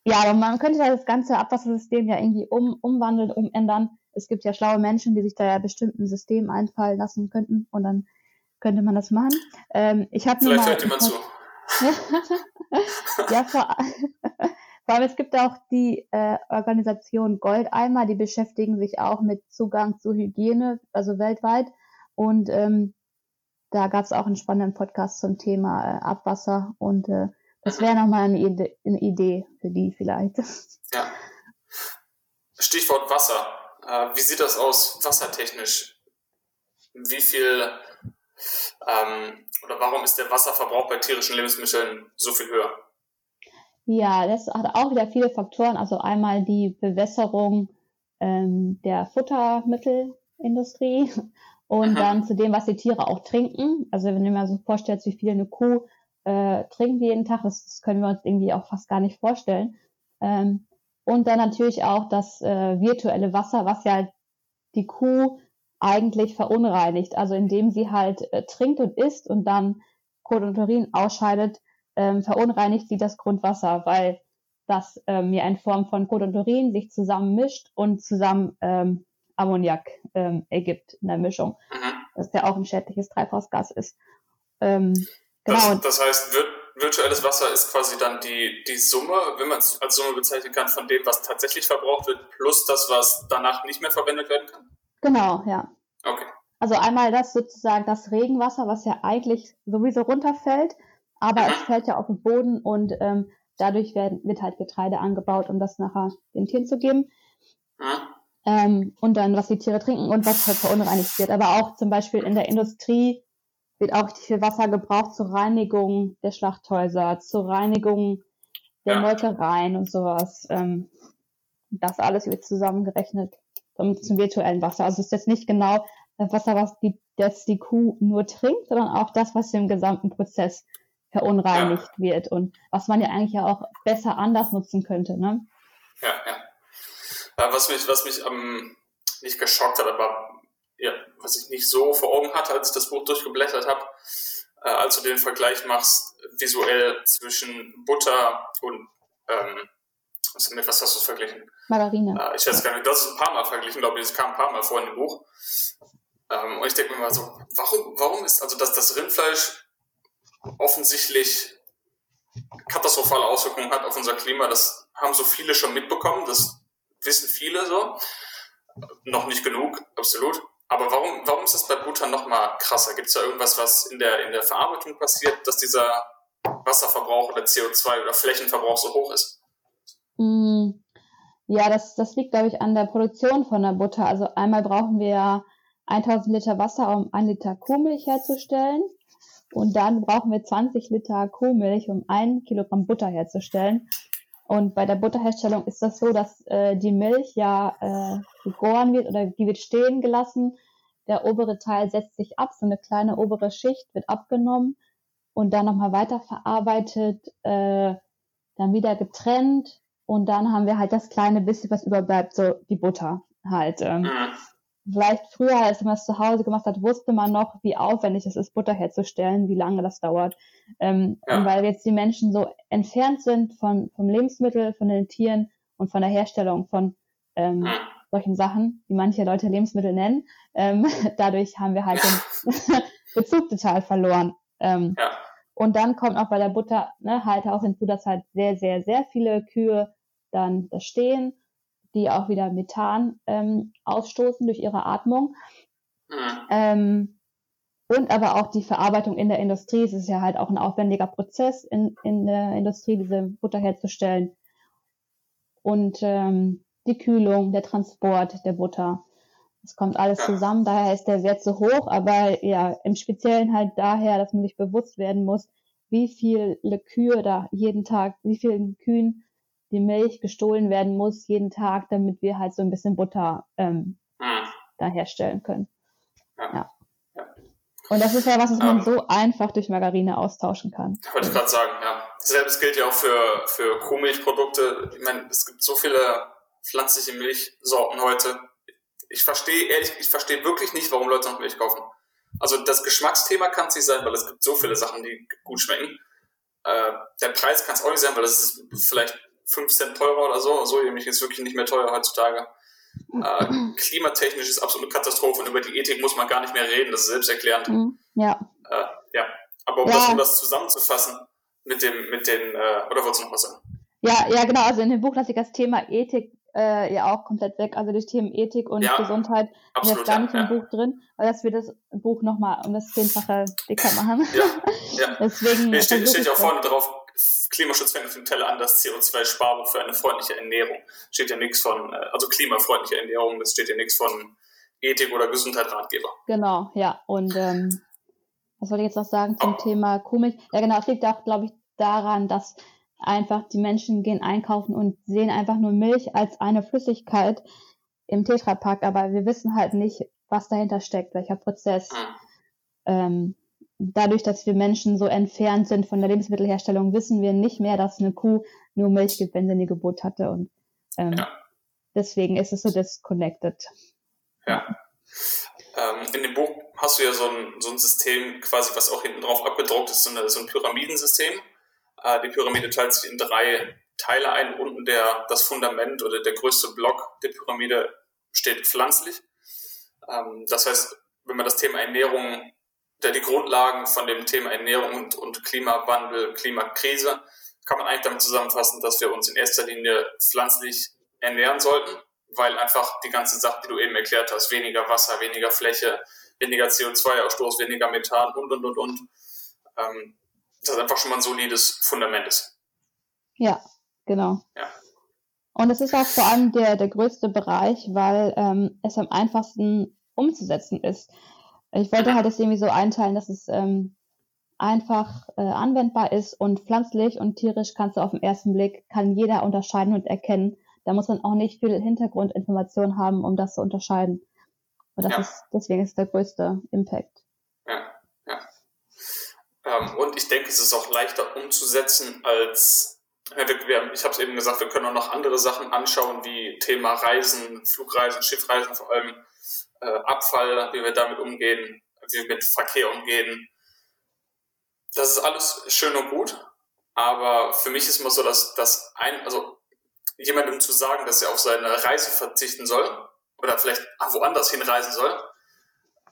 ja, aber man könnte das ganze Abwassersystem ja irgendwie um, umwandeln, umändern. Es gibt ja schlaue Menschen, die sich da ja bestimmten System einfallen lassen könnten und dann könnte man das machen. Ähm, ich Vielleicht mal, hört jemand zu. ja, vor, vor allem es gibt auch die äh, Organisation Goldeimer, die beschäftigen sich auch mit Zugang zu Hygiene, also weltweit. Und ähm, da gab es auch einen spannenden Podcast zum Thema äh, Abwasser und äh, das wäre nochmal eine, Ide eine Idee für die vielleicht. Ja. Stichwort Wasser. Äh, wie sieht das aus wassertechnisch? Wie viel ähm, oder warum ist der Wasserverbrauch bei tierischen Lebensmitteln so viel höher? Ja, das hat auch wieder viele Faktoren. Also einmal die Bewässerung ähm, der Futtermittelindustrie und mhm. dann zu dem, was die Tiere auch trinken. Also wenn du mir so vorstellst, wie viel eine Kuh äh, trinkt jeden Tag, das, das, können wir uns irgendwie auch fast gar nicht vorstellen. Ähm, und dann natürlich auch das äh, virtuelle Wasser, was ja die Kuh eigentlich verunreinigt. Also indem sie halt äh, trinkt und isst und dann Kot und Urin ausscheidet, ähm, verunreinigt sie das Grundwasser, weil das ähm, ja in Form von Kot und Urin sich zusammen mischt und zusammen ähm, Ammoniak ähm, ergibt in der Mischung, mhm. das ja auch ein schädliches Treibhausgas ist. Ähm, genau. Das, das heißt, wir, virtuelles Wasser ist quasi dann die, die Summe, wenn man es als Summe bezeichnen kann, von dem, was tatsächlich verbraucht wird, plus das, was danach nicht mehr verwendet werden kann? Genau, ja. Okay. Also einmal das sozusagen das Regenwasser, was ja eigentlich sowieso runterfällt, aber mhm. es fällt ja auf den Boden und ähm, dadurch werden, wird halt Getreide angebaut, um das nachher den Tieren zu geben. Mhm ähm, und dann, was die Tiere trinken und was halt verunreinigt wird. Aber auch zum Beispiel in der Industrie wird auch richtig viel Wasser gebraucht zur Reinigung der Schlachthäuser, zur Reinigung der ja. Molkereien und sowas. Ähm, das alles wird zusammengerechnet zum, virtuellen Wasser. Also es ist jetzt nicht genau das Wasser, was die, das die Kuh nur trinkt, sondern auch das, was im gesamten Prozess verunreinigt ja. wird und was man ja eigentlich ja auch besser anders nutzen könnte. Ne? Ja, ja. Äh, was mich, was mich ähm, nicht geschockt hat, aber ja, was ich nicht so vor Augen hatte, als ich das Buch durchgeblättert habe, äh, als du den Vergleich machst, visuell zwischen Butter und ähm, was, mit was hast du verglichen? Margarine. Äh, ich weiß gar nicht, das ist ein paar Mal verglichen, glaube ich, es kam ein paar Mal vor in dem Buch. Ähm, und ich denke mir mal so, warum, warum ist, also dass das Rindfleisch offensichtlich katastrophale Auswirkungen hat auf unser Klima, das haben so viele schon mitbekommen, das wissen viele so. Noch nicht genug, absolut. Aber warum, warum ist das bei Butter noch mal krasser? Gibt es da irgendwas, was in der, in der Verarbeitung passiert, dass dieser Wasserverbrauch oder CO2 oder Flächenverbrauch so hoch ist? Mm, ja, das, das liegt, glaube ich, an der Produktion von der Butter. Also einmal brauchen wir 1000 Liter Wasser, um ein Liter Kuhmilch herzustellen. Und dann brauchen wir 20 Liter Kuhmilch, um ein Kilogramm Butter herzustellen. Und bei der Butterherstellung ist das so, dass äh, die Milch ja äh, gegoren wird oder die wird stehen gelassen. Der obere Teil setzt sich ab, so eine kleine obere Schicht wird abgenommen und dann nochmal weiterverarbeitet, äh, dann wieder getrennt und dann haben wir halt das kleine bisschen, was überbleibt, so die Butter halt. Ähm, mhm vielleicht früher, als man es zu Hause gemacht hat, wusste man noch, wie aufwendig es ist, Butter herzustellen, wie lange das dauert. Ähm, ja. Und weil jetzt die Menschen so entfernt sind von, vom Lebensmittel, von den Tieren und von der Herstellung von ähm, hm. solchen Sachen, wie manche Leute Lebensmittel nennen, ähm, dadurch haben wir halt den Bezug total verloren. Ähm, ja. Und dann kommt auch bei der Butter ne, halt auch hinzu, dass halt sehr, sehr, sehr viele Kühe dann da stehen die auch wieder Methan ähm, ausstoßen durch ihre Atmung. Mhm. Ähm, und aber auch die Verarbeitung in der Industrie. Es ist ja halt auch ein aufwendiger Prozess in, in der Industrie, diese Butter herzustellen. Und ähm, die Kühlung, der Transport der Butter. Das kommt alles zusammen, daher ist der Wert so hoch, aber ja, im Speziellen halt daher, dass man sich bewusst werden muss, wie viele Kühe da jeden Tag, wie vielen Kühen die Milch gestohlen werden muss jeden Tag, damit wir halt so ein bisschen Butter ähm, hm. da herstellen können. Ja. ja. Und das ist ja was, was man ähm, so einfach durch Margarine austauschen kann. Wollte ich gerade sagen, ja. Selbes gilt ja auch für, für Kuhmilchprodukte. Ich meine, es gibt so viele pflanzliche Milchsorten heute. Ich verstehe ehrlich, ich verstehe wirklich nicht, warum Leute noch Milch kaufen. Also das Geschmacksthema kann es nicht sein, weil es gibt so viele Sachen, die gut schmecken. Äh, der Preis kann es auch nicht sein, weil es ist vielleicht 5 Cent teurer oder so. So nämlich ist wirklich nicht mehr teuer heutzutage. Äh, klimatechnisch ist absolute Katastrophe und über die Ethik muss man gar nicht mehr reden, das ist selbsterklärend. Mhm. Ja. Äh, ja. Aber um, ja. Das, um das zusammenzufassen mit dem, mit den, äh, oder wolltest du noch was sagen? Ja, ja, genau. Also in dem Buch lasse ich das Thema Ethik äh, ja auch komplett weg. Also die Themen Ethik und ja, Gesundheit sind jetzt gar nicht ja, im Buch drin, weil dass wir das Buch nochmal um das zehnfache dicker machen. Ja, ja. Deswegen. Hier steht, steht ja auch vorne drauf, Klimaschutz fängt auf dem Teller an, das CO2-Sparbuch für eine freundliche Ernährung. Steht ja nichts von, äh, also klimafreundliche Ernährung, das steht ja nichts von Ethik oder Gesundheitsratgeber. Genau, ja. Und ähm, was wollte ich jetzt noch sagen zum oh. Thema Kuhmilch? Ja, genau, es liegt auch, glaube ich, daran, dass einfach die Menschen gehen einkaufen und sehen einfach nur Milch als eine Flüssigkeit im Tetrapack, aber wir wissen halt nicht, was dahinter steckt, welcher Prozess. Mhm. Ähm, dadurch, dass wir Menschen so entfernt sind von der Lebensmittelherstellung, wissen wir nicht mehr, dass eine Kuh nur Milch gibt, wenn sie eine Geburt hatte. Und ähm, ja. deswegen ist es so disconnected. Ja. Ähm, in dem Buch hast du ja so ein, so ein System, quasi, was auch hinten drauf abgedruckt ist, so, eine, so ein Pyramidensystem. Äh, die Pyramide teilt sich in drei Teile ein. Unten der, das Fundament oder der größte Block der Pyramide steht pflanzlich. Ähm, das heißt, wenn man das Thema Ernährung, der die Grundlagen von dem Thema Ernährung und, und Klimawandel, Klimakrise, kann man eigentlich damit zusammenfassen, dass wir uns in erster Linie pflanzlich ernähren sollten, weil einfach die ganzen Sachen, die du eben erklärt hast, weniger Wasser, weniger Fläche, weniger CO2-Ausstoß, weniger Methan und, und, und, und, ähm, das einfach schon mal ein solides Fundament ist. Ja, genau. Ja. Und es ist auch vor allem der, der größte Bereich, weil ähm, es am einfachsten umzusetzen ist. Ich wollte halt das irgendwie so einteilen, dass es ähm, einfach äh, anwendbar ist und pflanzlich und tierisch kannst du auf den ersten Blick, kann jeder unterscheiden und erkennen. Da muss man auch nicht viel Hintergrundinformation haben, um das zu unterscheiden. Und das ja. ist, deswegen ist der größte Impact. Ähm, und ich denke, es ist auch leichter umzusetzen als, ja, ich habe es eben gesagt, wir können auch noch andere Sachen anschauen, wie Thema Reisen, Flugreisen, Schiffreisen, vor allem äh, Abfall, wie wir damit umgehen, wie wir mit Verkehr umgehen. Das ist alles schön und gut, aber für mich ist immer so, dass, dass ein, also jemandem zu sagen, dass er auf seine Reise verzichten soll oder vielleicht woanders hinreisen soll,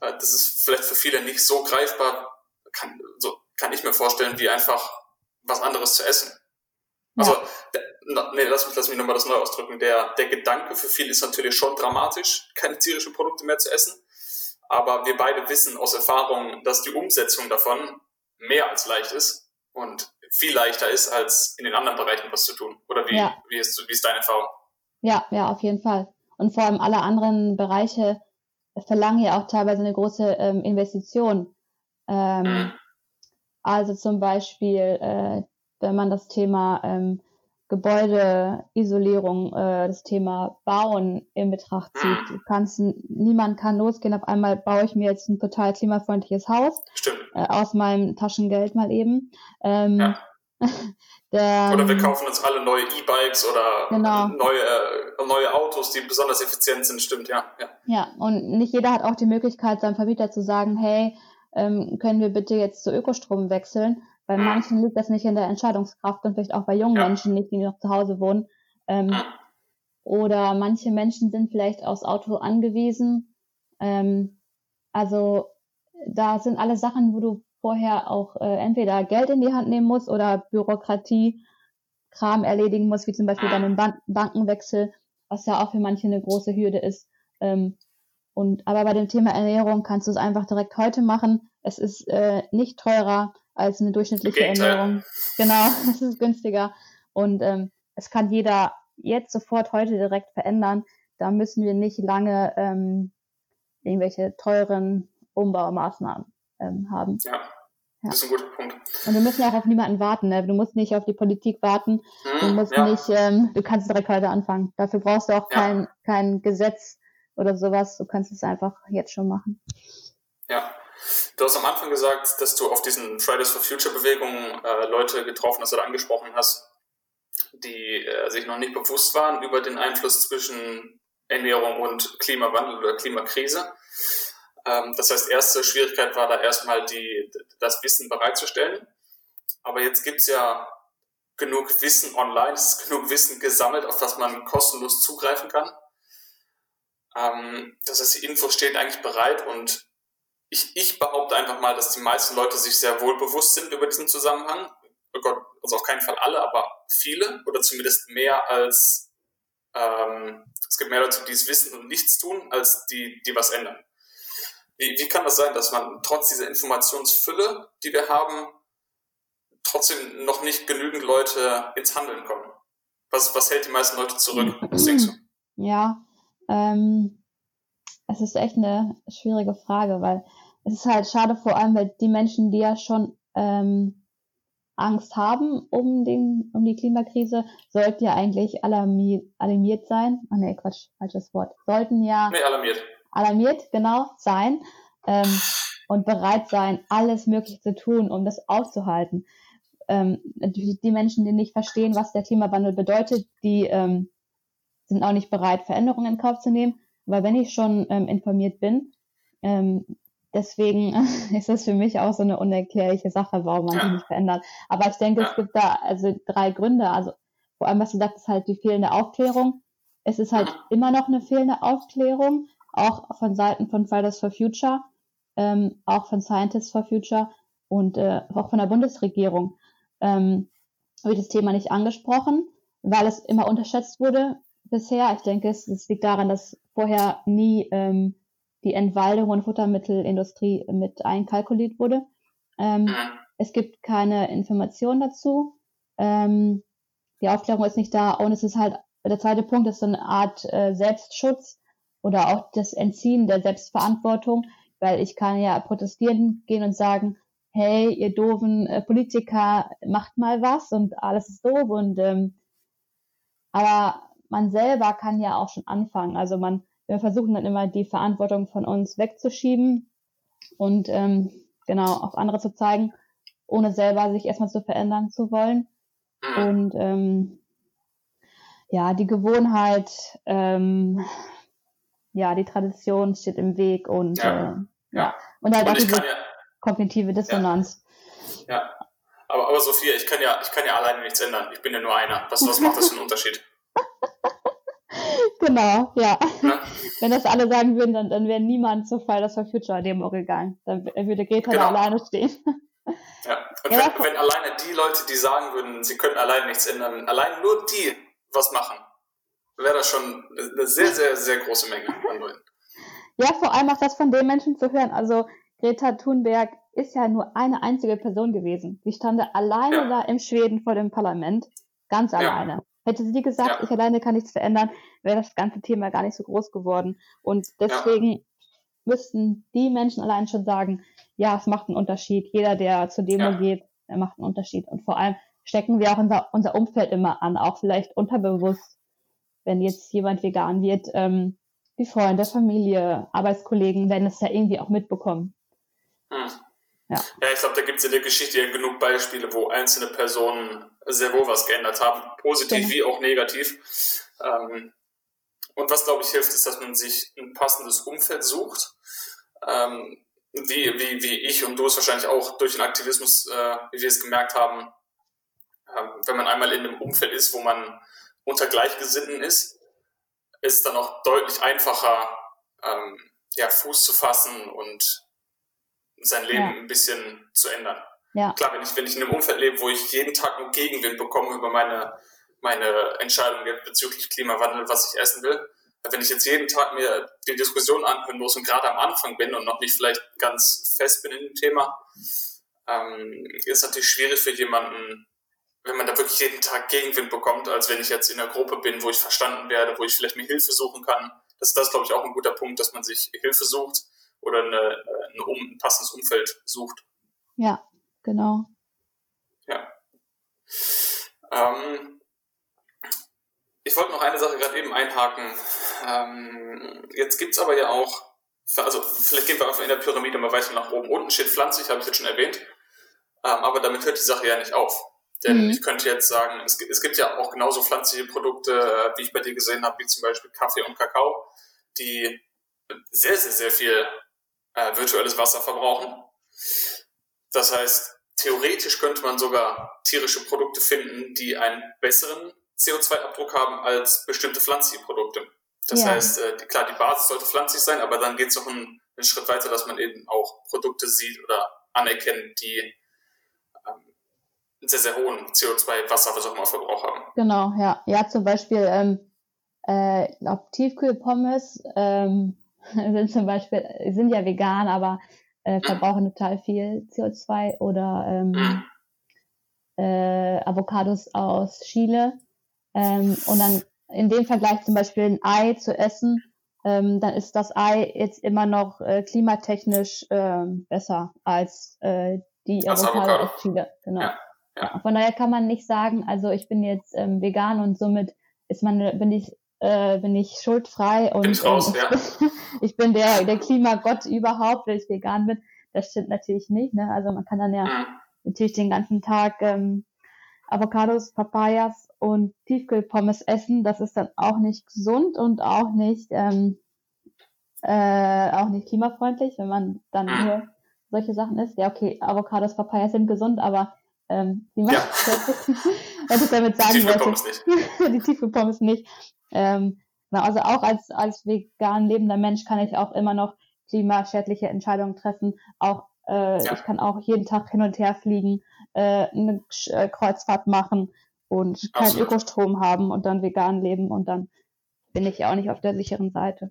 äh, das ist vielleicht für viele nicht so greifbar, kann, so, kann ich mir vorstellen, wie einfach was anderes zu essen. Also, ja. der, nee, lass mich, lass mich nochmal das neu ausdrücken. Der, der Gedanke für viele ist natürlich schon dramatisch, keine tierischen Produkte mehr zu essen. Aber wir beide wissen aus Erfahrung, dass die Umsetzung davon mehr als leicht ist und viel leichter ist, als in den anderen Bereichen was zu tun. Oder wie, ja. wie, ist, wie ist deine Erfahrung? Ja, ja, auf jeden Fall. Und vor allem alle anderen Bereiche verlangen ja auch teilweise eine große ähm, Investition. Ähm, mhm. Also zum Beispiel, äh, wenn man das Thema ähm, Gebäudeisolierung, äh, das Thema Bauen in Betracht zieht. Du kannst, niemand kann losgehen, auf einmal baue ich mir jetzt ein total klimafreundliches Haus. Stimmt. Äh, aus meinem Taschengeld mal eben. Ähm, ja. der, oder wir kaufen uns alle neue E-Bikes oder genau. neue, äh, neue Autos, die besonders effizient sind, stimmt, ja, ja. Ja, und nicht jeder hat auch die Möglichkeit, seinem Vermieter zu sagen, hey, ähm, können wir bitte jetzt zu Ökostrom wechseln? Bei manchen liegt das nicht in der Entscheidungskraft und vielleicht auch bei jungen ja. Menschen nicht, die noch zu Hause wohnen. Ähm, oder manche Menschen sind vielleicht aufs Auto angewiesen. Ähm, also da sind alle Sachen, wo du vorher auch äh, entweder Geld in die Hand nehmen musst oder Bürokratie Kram erledigen musst, wie zum Beispiel dann den Ban Bankenwechsel, was ja auch für manche eine große Hürde ist. Ähm, und aber bei dem Thema Ernährung kannst du es einfach direkt heute machen. Es ist äh, nicht teurer als eine durchschnittliche Ernährung. Genau, es ist günstiger. Und ähm, es kann jeder jetzt sofort heute direkt verändern. Da müssen wir nicht lange ähm, irgendwelche teuren Umbaumaßnahmen ähm, haben. Ja. Ja. Das ist ein guter Punkt. Und wir müssen auch auf niemanden warten. Ne? Du musst nicht auf die Politik warten. Hm, du musst ja. nicht, ähm, du kannst direkt heute anfangen. Dafür brauchst du auch ja. kein, kein Gesetz, oder sowas. Du kannst es einfach jetzt schon machen. Ja. Du hast am Anfang gesagt, dass du auf diesen Fridays for Future Bewegungen äh, Leute getroffen hast oder angesprochen hast, die äh, sich noch nicht bewusst waren über den Einfluss zwischen Ernährung und Klimawandel oder Klimakrise. Ähm, das heißt, erste Schwierigkeit war da erstmal die, das Wissen bereitzustellen. Aber jetzt gibt es ja genug Wissen online, es ist genug Wissen gesammelt, auf das man kostenlos zugreifen kann. Ähm, das heißt, die Info steht eigentlich bereit und ich, ich behaupte einfach mal, dass die meisten Leute sich sehr wohl bewusst sind über diesen Zusammenhang. Oh Gott, also auf keinen Fall alle, aber viele oder zumindest mehr als ähm, es gibt mehr Leute, die es wissen und nichts tun, als die, die was ändern. Wie, wie kann das sein, dass man trotz dieser Informationsfülle, die wir haben, trotzdem noch nicht genügend Leute ins Handeln kommen? Was, was hält die meisten Leute zurück? Was denkst du? Ja, ähm, es ist echt eine schwierige Frage, weil es ist halt schade vor allem, weil die Menschen, die ja schon ähm, Angst haben um, den, um die Klimakrise, sollten ja eigentlich alarmiert, alarmiert sein. Oh nee, Quatsch, falsches Wort. Sollten ja nee, alarmiert. alarmiert, genau, sein ähm, und bereit sein, alles Mögliche zu tun, um das aufzuhalten. Ähm, die, die Menschen, die nicht verstehen, was der Klimawandel bedeutet, die ähm, sind auch nicht bereit, Veränderungen in Kauf zu nehmen. Aber wenn ich schon ähm, informiert bin, ähm, Deswegen ist das für mich auch so eine unerklärliche Sache, warum man die nicht verändert. Aber ich denke, es gibt da also drei Gründe. Also vor allem, was du sagst, ist halt die fehlende Aufklärung. Es ist halt immer noch eine fehlende Aufklärung, auch von Seiten von Fridays for Future, ähm, auch von Scientists for Future und äh, auch von der Bundesregierung. Ähm, wird das Thema nicht angesprochen, weil es immer unterschätzt wurde bisher. Ich denke, es, es liegt daran, dass vorher nie ähm, die Entwaldung und Futtermittelindustrie mit einkalkuliert wurde. Ähm, es gibt keine Information dazu. Ähm, die Aufklärung ist nicht da und es ist halt, der zweite Punkt ist so eine Art äh, Selbstschutz oder auch das Entziehen der Selbstverantwortung, weil ich kann ja protestieren gehen und sagen, hey, ihr doofen äh, Politiker, macht mal was und alles ist doof und ähm, aber man selber kann ja auch schon anfangen. Also man wir versuchen dann immer die Verantwortung von uns wegzuschieben und ähm, genau auf andere zu zeigen, ohne selber sich erstmal zu verändern zu wollen. Mhm. Und ähm, ja, die Gewohnheit, ähm, ja, die Tradition steht im Weg und ja, äh, ja. und halt und auch diese ja, kognitive Dissonanz. Ja. ja. Aber, aber Sophia, ich kann ja, ich kann ja alleine nichts ändern. Ich bin ja nur einer. Was, was macht das für einen Unterschied? Genau, ja. ja. Wenn das alle sagen würden, dann, dann wäre niemand zur Fridays for Future Demo gegangen. Dann würde Greta genau. da alleine stehen. Ja, und ja, wenn, wenn alleine die Leute, die sagen würden, sie können alleine nichts ändern, allein nur die was machen, wäre das schon eine sehr, sehr, sehr große Menge an Leuten. Ja, vor allem auch das von den Menschen zu hören. Also Greta Thunberg ist ja nur eine einzige Person gewesen. Sie stand alleine ja. da im Schweden vor dem Parlament, ganz alleine. Hätte sie gesagt, ja. ich alleine kann nichts verändern, wäre das ganze Thema gar nicht so groß geworden. Und deswegen ja. müssten die Menschen allein schon sagen, ja, es macht einen Unterschied. Jeder, der zur Demo ja. geht, er macht einen Unterschied. Und vor allem stecken wir auch unser, unser Umfeld immer an, auch vielleicht unterbewusst, wenn jetzt jemand vegan wird, ähm, die Freunde, Familie, Arbeitskollegen werden es ja irgendwie auch mitbekommen. Hm. Ja. ja, ich glaube, da gibt es in der Geschichte ja genug Beispiele, wo einzelne Personen sehr wohl was geändert haben, positiv genau. wie auch negativ. Ähm, und was, glaube ich, hilft, ist, dass man sich ein passendes Umfeld sucht. Ähm, wie, wie, wie ich und du es wahrscheinlich auch durch den Aktivismus, äh, wie wir es gemerkt haben, äh, wenn man einmal in einem Umfeld ist, wo man unter Gleichgesinnten ist, ist es dann auch deutlich einfacher, ähm, ja, Fuß zu fassen und sein Leben ja. ein bisschen zu ändern. Ja. Klar, wenn ich, wenn ich in einem Umfeld lebe, wo ich jeden Tag einen Gegenwind bekomme über meine, meine Entscheidung bezüglich Klimawandel, was ich essen will, wenn ich jetzt jeden Tag mir die Diskussion anhören muss und gerade am Anfang bin und noch nicht vielleicht ganz fest bin in dem Thema, ähm, ist natürlich schwierig für jemanden, wenn man da wirklich jeden Tag Gegenwind bekommt, als wenn ich jetzt in einer Gruppe bin, wo ich verstanden werde, wo ich vielleicht mir Hilfe suchen kann. Das, das ist, glaube ich, auch ein guter Punkt, dass man sich Hilfe sucht oder eine, ein, um, ein passendes Umfeld sucht. Ja, genau. Ja. Ähm, ich wollte noch eine Sache gerade eben einhaken. Ähm, jetzt gibt es aber ja auch, also vielleicht gehen wir einfach in der Pyramide mal weiter nach oben. Unten steht pflanzlich, habe ich jetzt schon erwähnt. Ähm, aber damit hört die Sache ja nicht auf. Denn mhm. ich könnte jetzt sagen, es, es, gibt ja auch genauso pflanzliche Produkte, äh, wie ich bei dir gesehen habe, wie zum Beispiel Kaffee und Kakao, die sehr, sehr, sehr viel äh, virtuelles Wasser verbrauchen. Das heißt, theoretisch könnte man sogar tierische Produkte finden, die einen besseren CO2-Abdruck haben als bestimmte pflanzliche Produkte. Das ja. heißt, äh, klar, die Basis sollte pflanzlich sein, aber dann geht es noch einen, einen, Schritt weiter, dass man eben auch Produkte sieht oder anerkennt, die ähm, einen sehr, sehr hohen CO2, Wasser, was auch immer Verbrauch haben. Genau, ja. Ja, zum Beispiel, ähm, äh, ob Tiefkühlpommes ähm, sind zum Beispiel, sind ja vegan, aber äh, verbrauchen total viel CO2 oder ähm, äh, Avocados aus Chile. Ähm, und dann in dem Vergleich zum Beispiel ein Ei zu essen, ähm, dann ist das Ei jetzt immer noch äh, klimatechnisch ähm, besser als äh, die als Avocado, Avocado aus Chile. Genau. Ja, ja. Von daher kann man nicht sagen, also ich bin jetzt ähm, vegan und somit ist man, bin ich äh, bin ich schuldfrei und bin ich, raus, äh, ja. ich bin der, der Klimagott überhaupt, wenn ich vegan bin. Das stimmt natürlich nicht. Ne? Also man kann dann ja mhm. natürlich den ganzen Tag ähm, Avocados, Papayas und Tiefkühlpommes essen. Das ist dann auch nicht gesund und auch nicht ähm, äh, auch nicht klimafreundlich, wenn man dann mhm. nur solche Sachen isst. Ja, okay, Avocados, Papayas sind gesund, aber ähm, wie macht ja. das? was ich damit sagen die wollte. Nicht. die Tiefkühlpommes nicht. Ähm, also auch als, als vegan lebender Mensch kann ich auch immer noch klimaschädliche Entscheidungen treffen. Auch äh, ja. ich kann auch jeden Tag hin und her fliegen, äh, eine äh, Kreuzfahrt machen und keinen Ökostrom haben und dann vegan leben und dann bin ich ja auch nicht auf der sicheren Seite.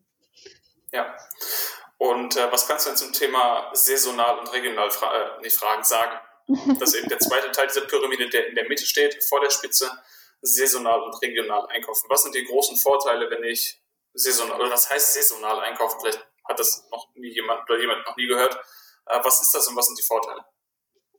Ja. Und äh, was kannst du denn zum Thema saisonal und regional fra äh, nicht Fragen sagen? Das ist eben der zweite Teil dieser Pyramide, der in der Mitte steht, vor der Spitze saisonal und regional einkaufen? Was sind die großen Vorteile, wenn ich saisonal, oder was heißt saisonal einkaufen? Vielleicht hat das noch nie jemand oder jemand noch nie gehört. Äh, was ist das und was sind die Vorteile?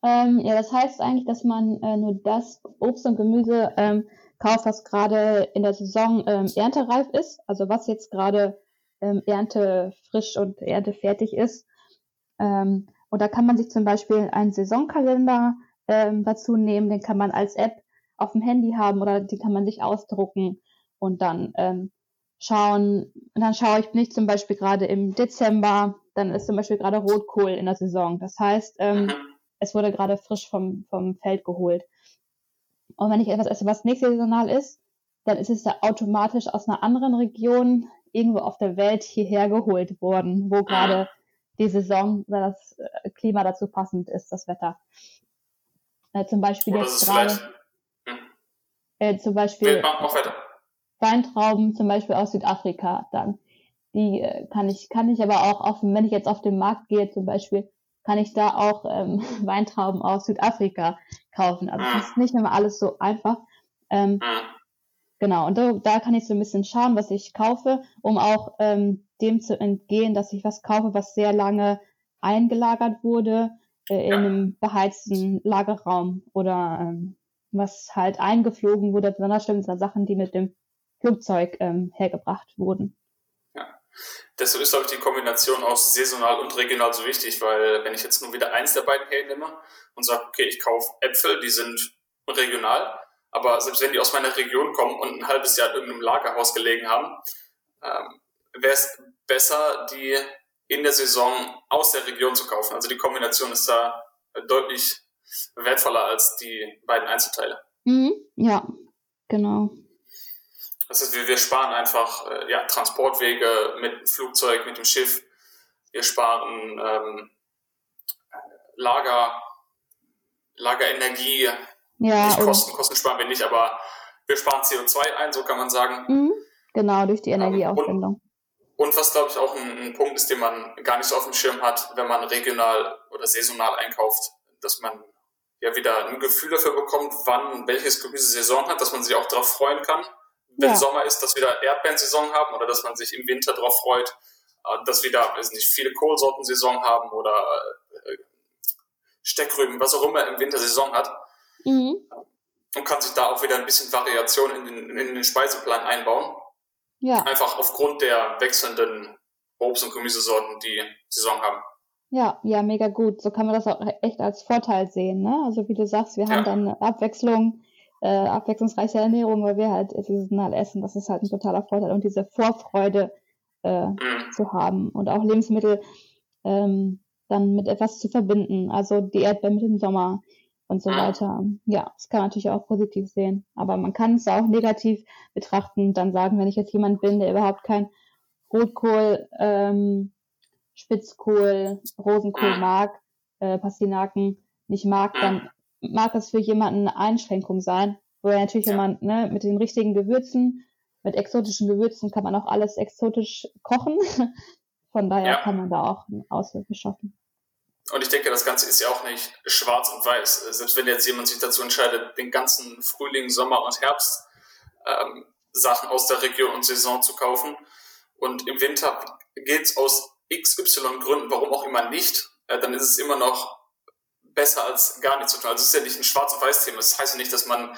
Ähm, ja, das heißt eigentlich, dass man äh, nur das Obst und Gemüse ähm, kauft, was gerade in der Saison ähm, erntereif ist, also was jetzt gerade ähm, erntefrisch und erntefertig ist. Ähm, und da kann man sich zum Beispiel einen Saisonkalender ähm, dazu nehmen, den kann man als App auf dem Handy haben oder die kann man sich ausdrucken und dann ähm, schauen. Und dann schaue ich, bin ich zum Beispiel gerade im Dezember, dann ist zum Beispiel gerade Rotkohl in der Saison. Das heißt, ähm, mhm. es wurde gerade frisch vom, vom Feld geholt. Und wenn ich etwas esse, was nicht saisonal ist, dann ist es da automatisch aus einer anderen Region irgendwo auf der Welt hierher geholt worden, wo gerade die Saison, das äh, Klima dazu passend ist, das Wetter. Äh, zum Beispiel Oder jetzt gerade äh, zum Beispiel Weintrauben zum Beispiel aus Südafrika dann. Die äh, kann ich, kann ich aber auch auf, wenn ich jetzt auf den Markt gehe zum Beispiel, kann ich da auch ähm, Weintrauben aus Südafrika kaufen. Also es ist nicht immer alles so einfach. Ähm, genau, und da, da kann ich so ein bisschen schauen, was ich kaufe, um auch ähm, dem zu entgehen, dass ich was kaufe, was sehr lange eingelagert wurde äh, in einem beheizten Lagerraum oder ähm, was halt eingeflogen wurde. Besonders schlimm sind Sachen, die mit dem Flugzeug ähm, hergebracht wurden. Ja, deshalb ist, glaube ich, die Kombination aus saisonal und regional so wichtig, weil wenn ich jetzt nur wieder eins der beiden hernehme und sage, okay, ich kaufe Äpfel, die sind regional, aber selbst wenn die aus meiner Region kommen und ein halbes Jahr in irgendeinem Lagerhaus gelegen haben, ähm, wäre es besser, die in der Saison aus der Region zu kaufen. Also die Kombination ist da deutlich wertvoller als die beiden Einzelteile. Mhm, ja, genau. Das heißt, wir, wir sparen einfach äh, ja, Transportwege mit dem Flugzeug, mit dem Schiff. Wir sparen ähm, Lager, Lagerenergie. Ja, nicht Kosten, Kosten sparen wir nicht, aber wir sparen CO2 ein, so kann man sagen. Mhm, genau, durch die Energieaufwendung. Und, und was, glaube ich, auch ein, ein Punkt ist, den man gar nicht so auf dem Schirm hat, wenn man regional oder saisonal einkauft, dass man ja wieder ein Gefühl dafür bekommt, wann welches Gemüse Saison hat, dass man sich auch darauf freuen kann, wenn ja. Sommer ist, dass wir wieder Erdbeeren-Saison haben oder dass man sich im Winter darauf freut, äh, dass wir da weiß nicht, viele Kohlsorten-Saison haben oder äh, Steckrüben, was auch immer im Winter Saison hat. Mhm. Und kann sich da auch wieder ein bisschen Variation in den, in den Speiseplan einbauen. Ja. Einfach aufgrund der wechselnden Obst- und Gemüsesorten, die Saison haben. Ja, ja, mega gut. So kann man das auch echt als Vorteil sehen, ne? Also wie du sagst, wir haben dann Abwechslung, äh, abwechslungsreiche Ernährung, weil wir halt saisonal essen. Das ist halt ein totaler Vorteil und diese Vorfreude äh, mhm. zu haben und auch Lebensmittel ähm, dann mit etwas zu verbinden. Also die Erdbeeren mit dem Sommer, und so weiter. Ja, das kann man natürlich auch positiv sehen. Aber man kann es auch negativ betrachten, dann sagen, wenn ich jetzt jemand bin, der überhaupt kein Rotkohl, ähm, Spitzkohl, Rosenkohl mag, äh, Pastinaken nicht mag, dann mag es für jemanden eine Einschränkung sein. Wo er natürlich, wenn man ne, mit den richtigen Gewürzen, mit exotischen Gewürzen kann man auch alles exotisch kochen. Von daher ja. kann man da auch eine Aushilfe schaffen. Und ich denke, das Ganze ist ja auch nicht schwarz und weiß. Selbst wenn jetzt jemand sich dazu entscheidet, den ganzen Frühling, Sommer und Herbst ähm, Sachen aus der Region und Saison zu kaufen und im Winter geht es aus XY Gründen, warum auch immer nicht, äh, dann ist es immer noch besser als gar nichts zu tun. Also es ist ja nicht ein schwarz und weiß Thema. Das heißt ja nicht, dass man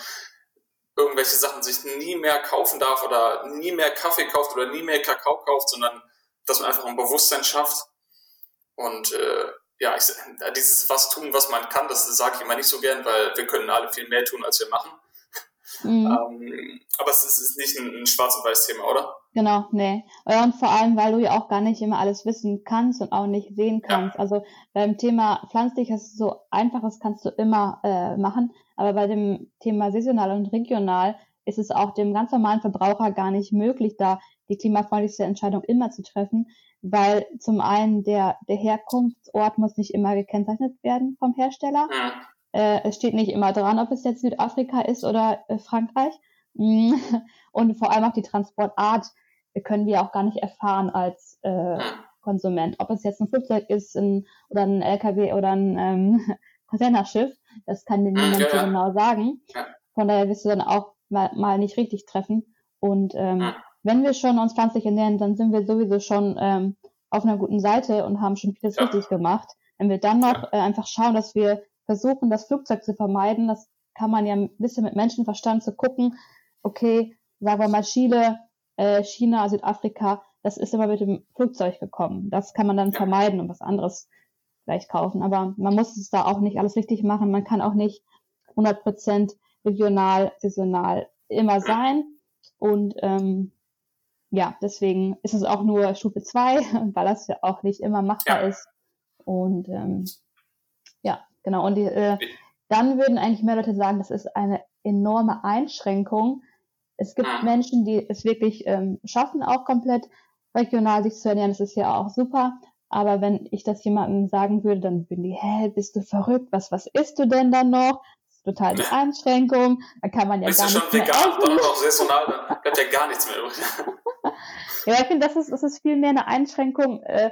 irgendwelche Sachen sich nie mehr kaufen darf oder nie mehr Kaffee kauft oder nie mehr Kakao kauft, sondern dass man einfach ein Bewusstsein schafft und äh, ja, ich, dieses was tun, was man kann, das sage ich immer nicht so gern, weil wir können alle viel mehr tun, als wir machen. Mhm. ähm, aber es ist, ist nicht ein, ein schwarz und weiß Thema, oder? Genau, nee. Und vor allem, weil du ja auch gar nicht immer alles wissen kannst und auch nicht sehen kannst. Ja. Also beim Thema pflanzlich ist es so einfach, das kannst du immer äh, machen. Aber bei dem Thema saisonal und regional ist es auch dem ganz normalen Verbraucher gar nicht möglich, da die klimafreundlichste Entscheidung immer zu treffen, weil zum einen der, der Herkunftsort muss nicht immer gekennzeichnet werden vom Hersteller. Ja. Äh, es steht nicht immer dran, ob es jetzt Südafrika ist oder äh, Frankreich. Und vor allem auch die Transportart können wir auch gar nicht erfahren als äh, Konsument. Ob es jetzt ein Flugzeug ist ein, oder ein LKW oder ein ähm, Containerschiff, das kann dir niemand ja, so genau sagen. Von daher wirst du dann auch mal, mal nicht richtig treffen. Und ähm, wenn wir schon uns pflanzlich ernähren, dann sind wir sowieso schon ähm, auf einer guten Seite und haben schon vieles ja. richtig gemacht. Wenn wir dann noch äh, einfach schauen, dass wir versuchen, das Flugzeug zu vermeiden, das kann man ja ein bisschen mit Menschenverstand zu gucken, okay, sagen wir mal Chile, äh, China, Südafrika, das ist immer mit dem Flugzeug gekommen. Das kann man dann vermeiden und was anderes vielleicht kaufen. Aber man muss es da auch nicht alles richtig machen. Man kann auch nicht 100 Prozent regional, saisonal immer sein. Und ähm, ja, deswegen ist es auch nur Stufe 2, weil das ja auch nicht immer machbar ja. ist. Und ähm, ja, genau. Und die, äh, dann würden eigentlich mehr Leute sagen, das ist eine enorme Einschränkung. Es gibt ah. Menschen, die es wirklich ähm, schaffen, auch komplett regional sich zu ernähren. Das ist ja auch super. Aber wenn ich das jemandem sagen würde, dann würden die, hä, bist du verrückt? Was, was isst du denn dann noch? Total die Einschränkung. Da kann man ja Bist gar du schon vegan, dann noch saisonal, dann bleibt ja gar nichts mehr übrig. ja, ich finde, das ist, das ist viel mehr eine Einschränkung äh,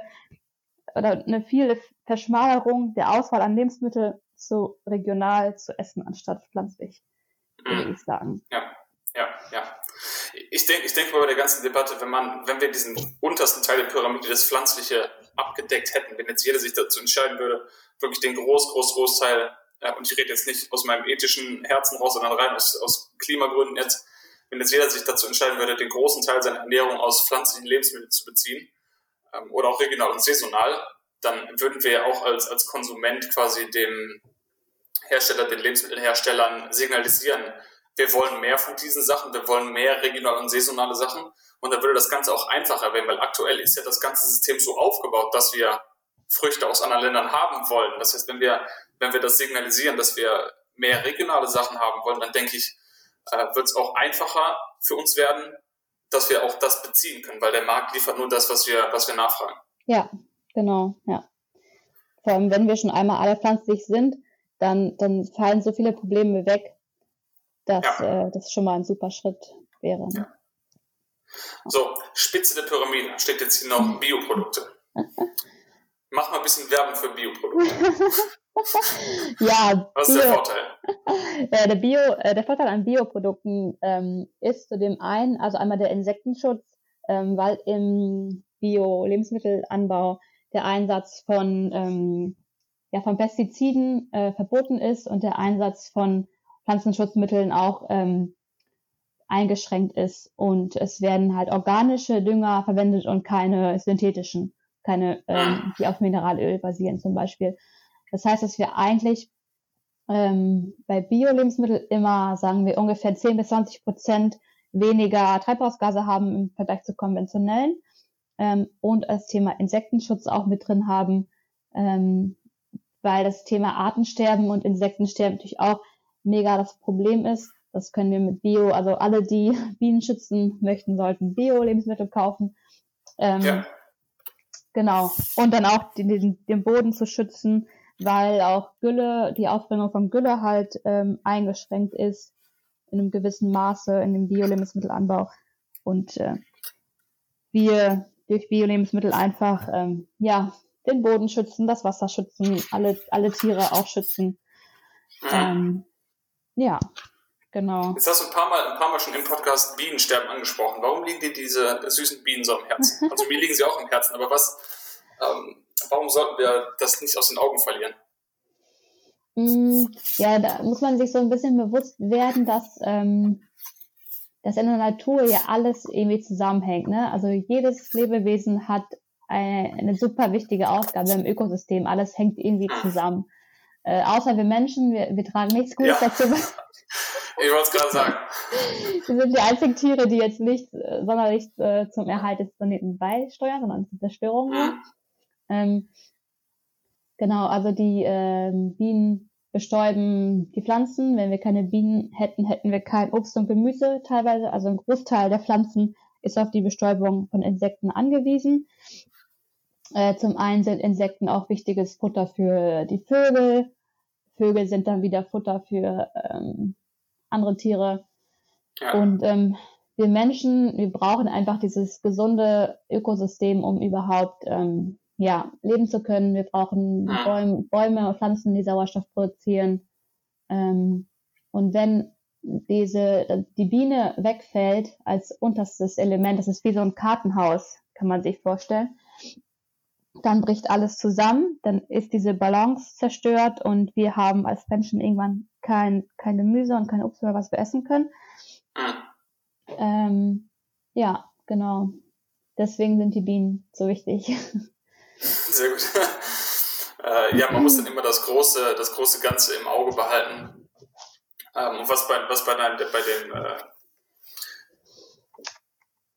oder eine viel Verschmalerung der Auswahl an Lebensmitteln zu regional zu essen, anstatt pflanzlich, würde mhm. ich sagen. Ja, ja, ja. Ich denke, ich denke bei der ganzen Debatte, wenn man, wenn wir diesen untersten Teil der Pyramide, das Pflanzliche, abgedeckt hätten, wenn jetzt jeder sich dazu entscheiden würde, wirklich den groß, groß, Großteil und ich rede jetzt nicht aus meinem ethischen Herzen raus, sondern rein aus, aus Klimagründen jetzt, wenn jetzt jeder sich dazu entscheiden würde, den großen Teil seiner Ernährung aus pflanzlichen Lebensmitteln zu beziehen, ähm, oder auch regional und saisonal, dann würden wir ja auch als, als Konsument quasi dem Hersteller, den Lebensmittelherstellern signalisieren, wir wollen mehr von diesen Sachen, wir wollen mehr regional und saisonale Sachen. Und dann würde das Ganze auch einfacher werden, weil aktuell ist ja das ganze System so aufgebaut, dass wir Früchte aus anderen Ländern haben wollen. Das heißt, wenn wir wenn wir das signalisieren, dass wir mehr regionale Sachen haben wollen, dann denke ich, äh, wird es auch einfacher für uns werden, dass wir auch das beziehen können, weil der Markt liefert nur das, was wir, was wir nachfragen. Ja, genau, ja. Vor allem, wenn wir schon einmal alle pflanzlich sind, dann, dann fallen so viele Probleme weg, dass ja. äh, das schon mal ein super Schritt wäre. Ne? Ja. So, Spitze der Pyramide steht jetzt hier noch Bioprodukte. Mach mal ein bisschen Werbung für Bioprodukte. ja. Was ist Bio, der Vorteil? Äh, der, Bio, äh, der Vorteil an Bioprodukten ähm, ist zu dem einen, also einmal der Insektenschutz, ähm, weil im Bio-Lebensmittelanbau der Einsatz von, ähm, ja, von Pestiziden äh, verboten ist und der Einsatz von Pflanzenschutzmitteln auch ähm, eingeschränkt ist. Und es werden halt organische Dünger verwendet und keine synthetischen, keine, ähm, die auf Mineralöl basieren zum Beispiel. Das heißt, dass wir eigentlich ähm, bei Bio-Lebensmitteln immer, sagen wir, ungefähr 10 bis 20 Prozent weniger Treibhausgase haben im Vergleich zu konventionellen ähm, und als Thema Insektenschutz auch mit drin haben, ähm, weil das Thema Artensterben und Insektensterben natürlich auch mega das Problem ist. Das können wir mit Bio, also alle, die Bienen schützen möchten, sollten Bio-Lebensmittel kaufen. Ähm, ja. Genau. Und dann auch den, den Boden zu schützen, weil auch Gülle, die Aufbringung von Gülle halt ähm, eingeschränkt ist in einem gewissen Maße in dem Bio-Lebensmittelanbau. Und äh, wir durch Bio-Lebensmittel einfach ähm, ja den Boden schützen, das Wasser schützen, alle, alle Tiere auch schützen. Ähm, ja, genau. Jetzt hast du ein paar, Mal, ein paar Mal schon im Podcast Bienensterben angesprochen. Warum liegen dir diese süßen Bienen so am Herzen? Also mir liegen sie auch am Herzen, aber was, ähm, warum sollten wir das nicht aus den Augen verlieren? Mm, ja, da muss man sich so ein bisschen bewusst werden, dass, ähm, dass in der Natur ja alles irgendwie zusammenhängt. Ne? Also jedes Lebewesen hat eine, eine super wichtige Aufgabe im Ökosystem. Alles hängt irgendwie zusammen. Äh, außer wir Menschen, wir, wir tragen nichts Gutes ja. dazu. Ich wollte es gerade sagen. Wir sind die einzigen Tiere, die jetzt nicht äh, sonderlich äh, zum Erhalt des Planeten beisteuern, sondern zur Zerstörung. Mhm. Ähm, genau, also die ähm, Bienen bestäuben die Pflanzen. Wenn wir keine Bienen hätten, hätten wir kein Obst und Gemüse teilweise. Also ein Großteil der Pflanzen ist auf die Bestäubung von Insekten angewiesen. Äh, zum einen sind Insekten auch wichtiges Futter für die Vögel. Vögel sind dann wieder Futter für ähm, andere Tiere. Ja. Und ähm, wir Menschen, wir brauchen einfach dieses gesunde Ökosystem, um überhaupt ähm, ja, leben zu können. Wir brauchen Bäume, Bäume und Pflanzen, die Sauerstoff produzieren. Ähm, und wenn diese, die Biene wegfällt als unterstes Element, das ist wie so ein Kartenhaus, kann man sich vorstellen, dann bricht alles zusammen, dann ist diese Balance zerstört und wir haben als Menschen irgendwann kein, kein Gemüse und kein Obst mehr, was wir essen können. Ähm, ja, genau. Deswegen sind die Bienen so wichtig. Sehr gut. äh, ja, man muss dann immer das große, das große Ganze im Auge behalten. Ähm, und was bei, was bei, bei dem, äh,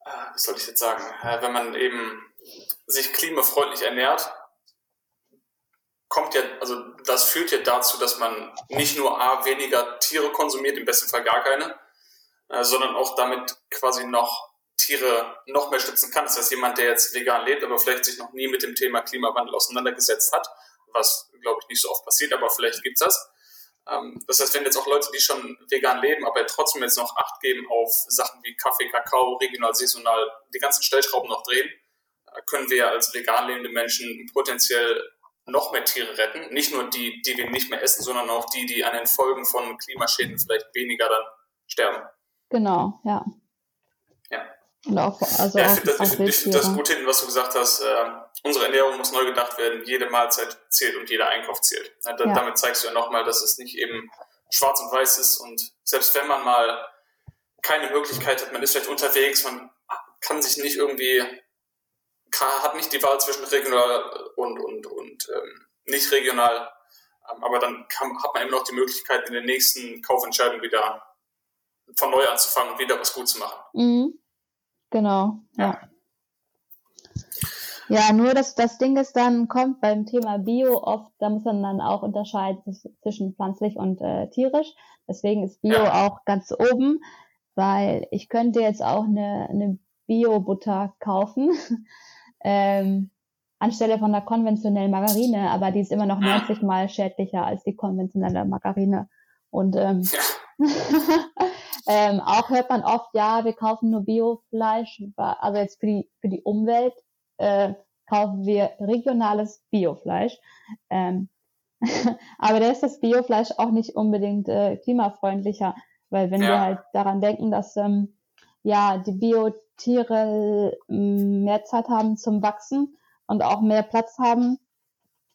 äh, was soll ich jetzt sagen, äh, wenn man eben sich klimafreundlich ernährt, kommt ja, also das führt ja dazu, dass man nicht nur A, weniger Tiere konsumiert, im besten Fall gar keine, äh, sondern auch damit quasi noch Tiere noch mehr schützen kann. Das heißt, jemand, der jetzt vegan lebt, aber vielleicht sich noch nie mit dem Thema Klimawandel auseinandergesetzt hat, was, glaube ich, nicht so oft passiert, aber vielleicht gibt's das. Ähm, das heißt, wenn jetzt auch Leute, die schon vegan leben, aber trotzdem jetzt noch Acht geben auf Sachen wie Kaffee, Kakao, regional, saisonal, die ganzen Stellschrauben noch drehen, äh, können wir als vegan lebende Menschen potenziell noch mehr Tiere retten. Nicht nur die, die wir nicht mehr essen, sondern auch die, die an den Folgen von Klimaschäden vielleicht weniger dann sterben. Genau, ja. Ja. Und auch, also ja, ich finde das, ich, ich find das gut hinten, was du gesagt hast. Äh, unsere Ernährung muss neu gedacht werden. Jede Mahlzeit zählt und jeder Einkauf zählt. Da, ja. Damit zeigst du ja nochmal, dass es nicht eben schwarz und weiß ist. Und selbst wenn man mal keine Möglichkeit hat, man ist vielleicht unterwegs, man kann sich nicht irgendwie, kann, hat nicht die Wahl zwischen regional und, und, und ähm, nicht regional. Ähm, aber dann kann, hat man eben noch die Möglichkeit, in den nächsten Kaufentscheidungen wieder von neu anzufangen und wieder was gut zu machen. Mhm. Genau, ja. Ja, nur das, das Ding ist dann, kommt beim Thema Bio oft, da muss man dann auch unterscheiden zwischen pflanzlich und äh, tierisch. Deswegen ist Bio ja. auch ganz oben, weil ich könnte jetzt auch eine, eine Bio-Butter kaufen, ähm, anstelle von der konventionellen Margarine, aber die ist immer noch 90 mal schädlicher als die konventionelle Margarine. Und ähm, ähm, auch hört man oft, ja, wir kaufen nur Biofleisch, also jetzt für die, für die Umwelt äh, kaufen wir regionales Biofleisch. Ähm, aber da ist das Biofleisch auch nicht unbedingt äh, klimafreundlicher, weil wenn ja. wir halt daran denken, dass ähm, ja die Biotiere mm, mehr Zeit haben zum Wachsen und auch mehr Platz haben,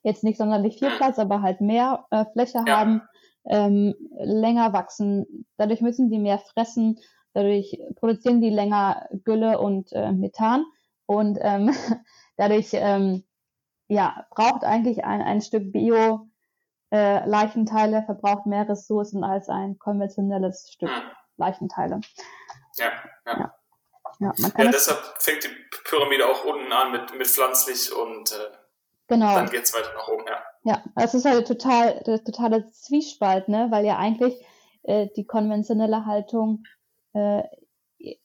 jetzt nicht sonderlich viel Platz, aber halt mehr äh, Fläche ja. haben, ähm, länger wachsen. Dadurch müssen die mehr fressen, dadurch produzieren die länger Gülle und äh, Methan und ähm, dadurch ähm, ja, braucht eigentlich ein, ein Stück Bio äh, Leichenteile, verbraucht mehr Ressourcen als ein konventionelles Stück hm. Leichenteile. Ja, ja. ja. Ja, ja deshalb fängt die Pyramide auch unten an mit, mit pflanzlich und äh, Genau. Dann geht es weiter nach oben, ja. Ja, das ist halt total, der totale Zwiespalt, ne? Weil ja eigentlich äh, die konventionelle Haltung äh,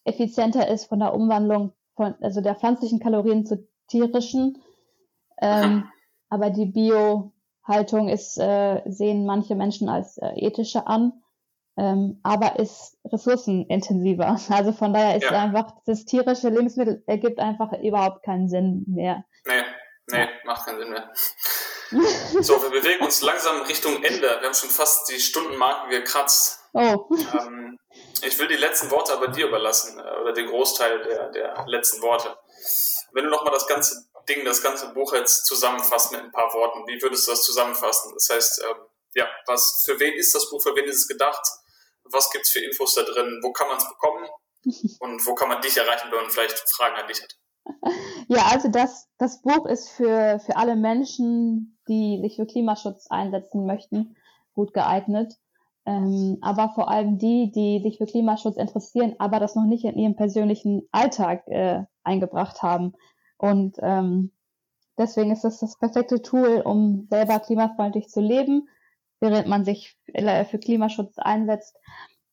effizienter ist von der Umwandlung von, also der pflanzlichen Kalorien zu tierischen. Ähm, aber die Bio-Haltung ist, äh, sehen manche Menschen als äh, ethische an, ähm, aber ist ressourcenintensiver. Also von daher ist ja. einfach das tierische Lebensmittel ergibt einfach überhaupt keinen Sinn mehr. Nee, nee, macht keinen Sinn mehr. so, wir bewegen uns langsam Richtung Ende. Wir haben schon fast die Stundenmarke gekratzt. Oh. Ähm, ich will die letzten Worte aber dir überlassen, äh, oder den Großteil der, der letzten Worte. Wenn du nochmal das ganze Ding, das ganze Buch jetzt zusammenfasst mit ein paar Worten, wie würdest du das zusammenfassen? Das heißt, ähm, ja, was, für wen ist das Buch, für wen ist es gedacht? Was gibt es für Infos da drin? Wo kann man es bekommen? Und wo kann man dich erreichen, wenn man vielleicht Fragen an dich hat? Ja, also das, das Buch ist für, für alle Menschen, die sich für Klimaschutz einsetzen möchten, gut geeignet. Ähm, aber vor allem die, die sich für Klimaschutz interessieren, aber das noch nicht in ihrem persönlichen Alltag äh, eingebracht haben. Und ähm, deswegen ist das das perfekte Tool, um selber klimafreundlich zu leben, während man sich für Klimaschutz einsetzt.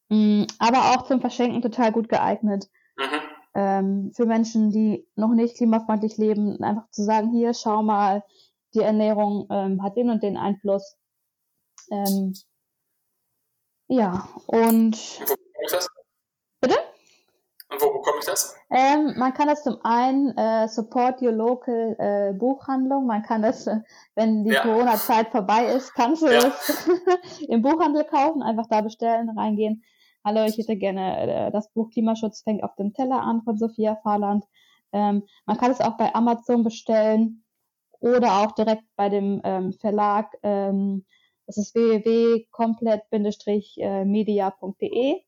Ähm, aber auch zum Verschenken total gut geeignet. Mhm ähm, für Menschen, die noch nicht klimafreundlich leben, einfach zu sagen, hier, schau mal, die Ernährung ähm, hat den und den Einfluss. Ähm, ja, und. Wo bekomme ich das? Bitte? Und wo bekomme ich das? Ähm, man kann das zum einen äh, Support Your Local äh, Buchhandlung. Man kann das, äh, wenn die ja. Corona-Zeit vorbei ist, kannst du ja. es im Buchhandel kaufen, einfach da bestellen, reingehen. Hallo, ich hätte gerne äh, das Buch Klimaschutz fängt auf dem Teller an von Sophia Fahrland. Ähm, man kann es auch bei Amazon bestellen oder auch direkt bei dem ähm, Verlag. Ähm, das ist www.komplett-media.de.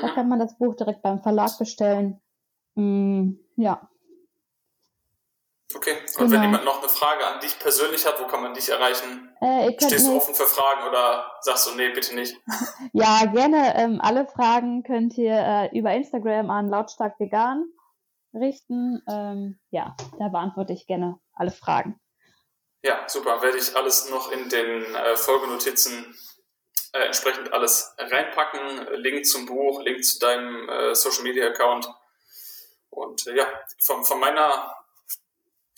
Da kann man das Buch direkt beim Verlag bestellen. Mm, ja. Okay, und genau. wenn jemand noch eine Frage an dich persönlich hat, wo kann man dich erreichen? Äh, Stehst du offen für Fragen oder sagst du, nee, bitte nicht? ja, gerne. Ähm, alle Fragen könnt ihr äh, über Instagram an lautstark vegan richten. Ähm, ja, da beantworte ich gerne alle Fragen. Ja, super. Werde ich alles noch in den äh, Folgenotizen äh, entsprechend alles reinpacken. Link zum Buch, Link zu deinem äh, Social Media Account. Und äh, ja, von, von meiner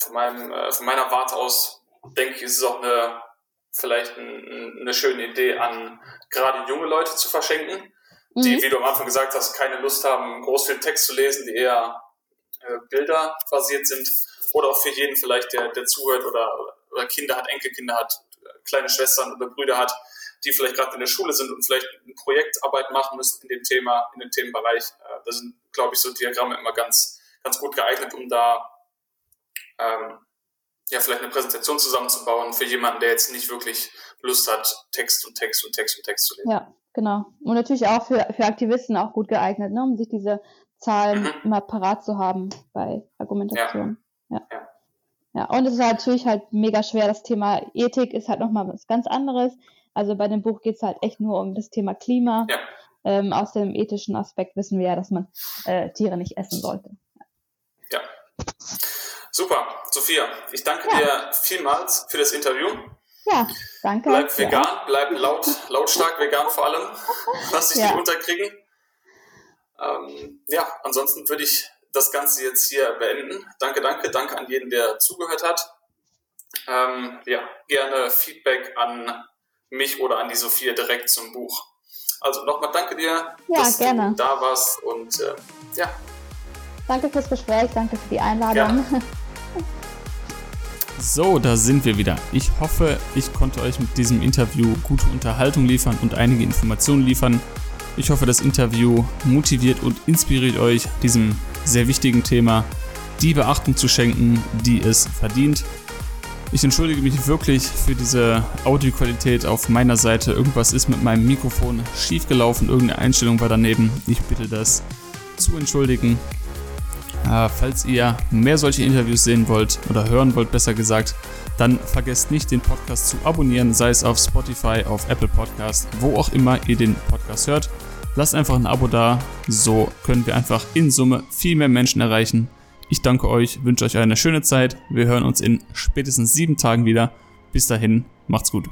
von, meinem, äh, von meiner Warte aus denke ich, ist es auch eine, vielleicht ein, eine schöne Idee an gerade junge Leute zu verschenken, mhm. die, wie du am Anfang gesagt hast, keine Lust haben, groß viel Text zu lesen, die eher äh, Bilder basiert sind. Oder auch für jeden vielleicht, der, der zuhört oder, oder Kinder hat, Enkelkinder hat, kleine Schwestern oder Brüder hat, die vielleicht gerade in der Schule sind und vielleicht eine Projektarbeit machen müssen in dem Thema, in dem Themenbereich. Äh, da sind, glaube ich, so Diagramme immer ganz, ganz gut geeignet, um da ähm, ja, vielleicht eine Präsentation zusammenzubauen für jemanden, der jetzt nicht wirklich Lust hat, Text und Text und Text und Text zu lesen. Ja, genau. Und natürlich auch für, für Aktivisten auch gut geeignet, ne, um sich diese Zahlen mhm. immer parat zu haben bei Argumentation. Ja. ja. ja. Ja, und es ist halt natürlich halt mega schwer. Das Thema Ethik ist halt nochmal was ganz anderes. Also bei dem Buch geht es halt echt nur um das Thema Klima. Ja. Ähm, aus dem ethischen Aspekt wissen wir ja, dass man äh, Tiere nicht essen sollte. Ja. Super, Sophia, ich danke ja. dir vielmals für das Interview. Ja, danke. Bleib vegan, ja. bleib laut, lautstark vegan vor allem. Lass dich ja. nicht unterkriegen. Ähm, ja, ansonsten würde ich das Ganze jetzt hier beenden. Danke, danke, danke an jeden, der zugehört hat. Ähm, ja, gerne Feedback an mich oder an die Sophia direkt zum Buch. Also nochmal danke dir, ja, dass gerne. du da warst und äh, ja. Danke fürs Gespräch, danke für die Einladung. Gerne. So, da sind wir wieder. Ich hoffe, ich konnte euch mit diesem Interview gute Unterhaltung liefern und einige Informationen liefern. Ich hoffe, das Interview motiviert und inspiriert euch, diesem sehr wichtigen Thema die Beachtung zu schenken, die es verdient. Ich entschuldige mich wirklich für diese Audioqualität auf meiner Seite. Irgendwas ist mit meinem Mikrofon schiefgelaufen, irgendeine Einstellung war daneben. Ich bitte das zu entschuldigen. Äh, falls ihr mehr solche Interviews sehen wollt oder hören wollt, besser gesagt, dann vergesst nicht, den Podcast zu abonnieren, sei es auf Spotify, auf Apple Podcast, wo auch immer ihr den Podcast hört. Lasst einfach ein Abo da, so können wir einfach in Summe viel mehr Menschen erreichen. Ich danke euch, wünsche euch eine schöne Zeit. Wir hören uns in spätestens sieben Tagen wieder. Bis dahin, macht's gut.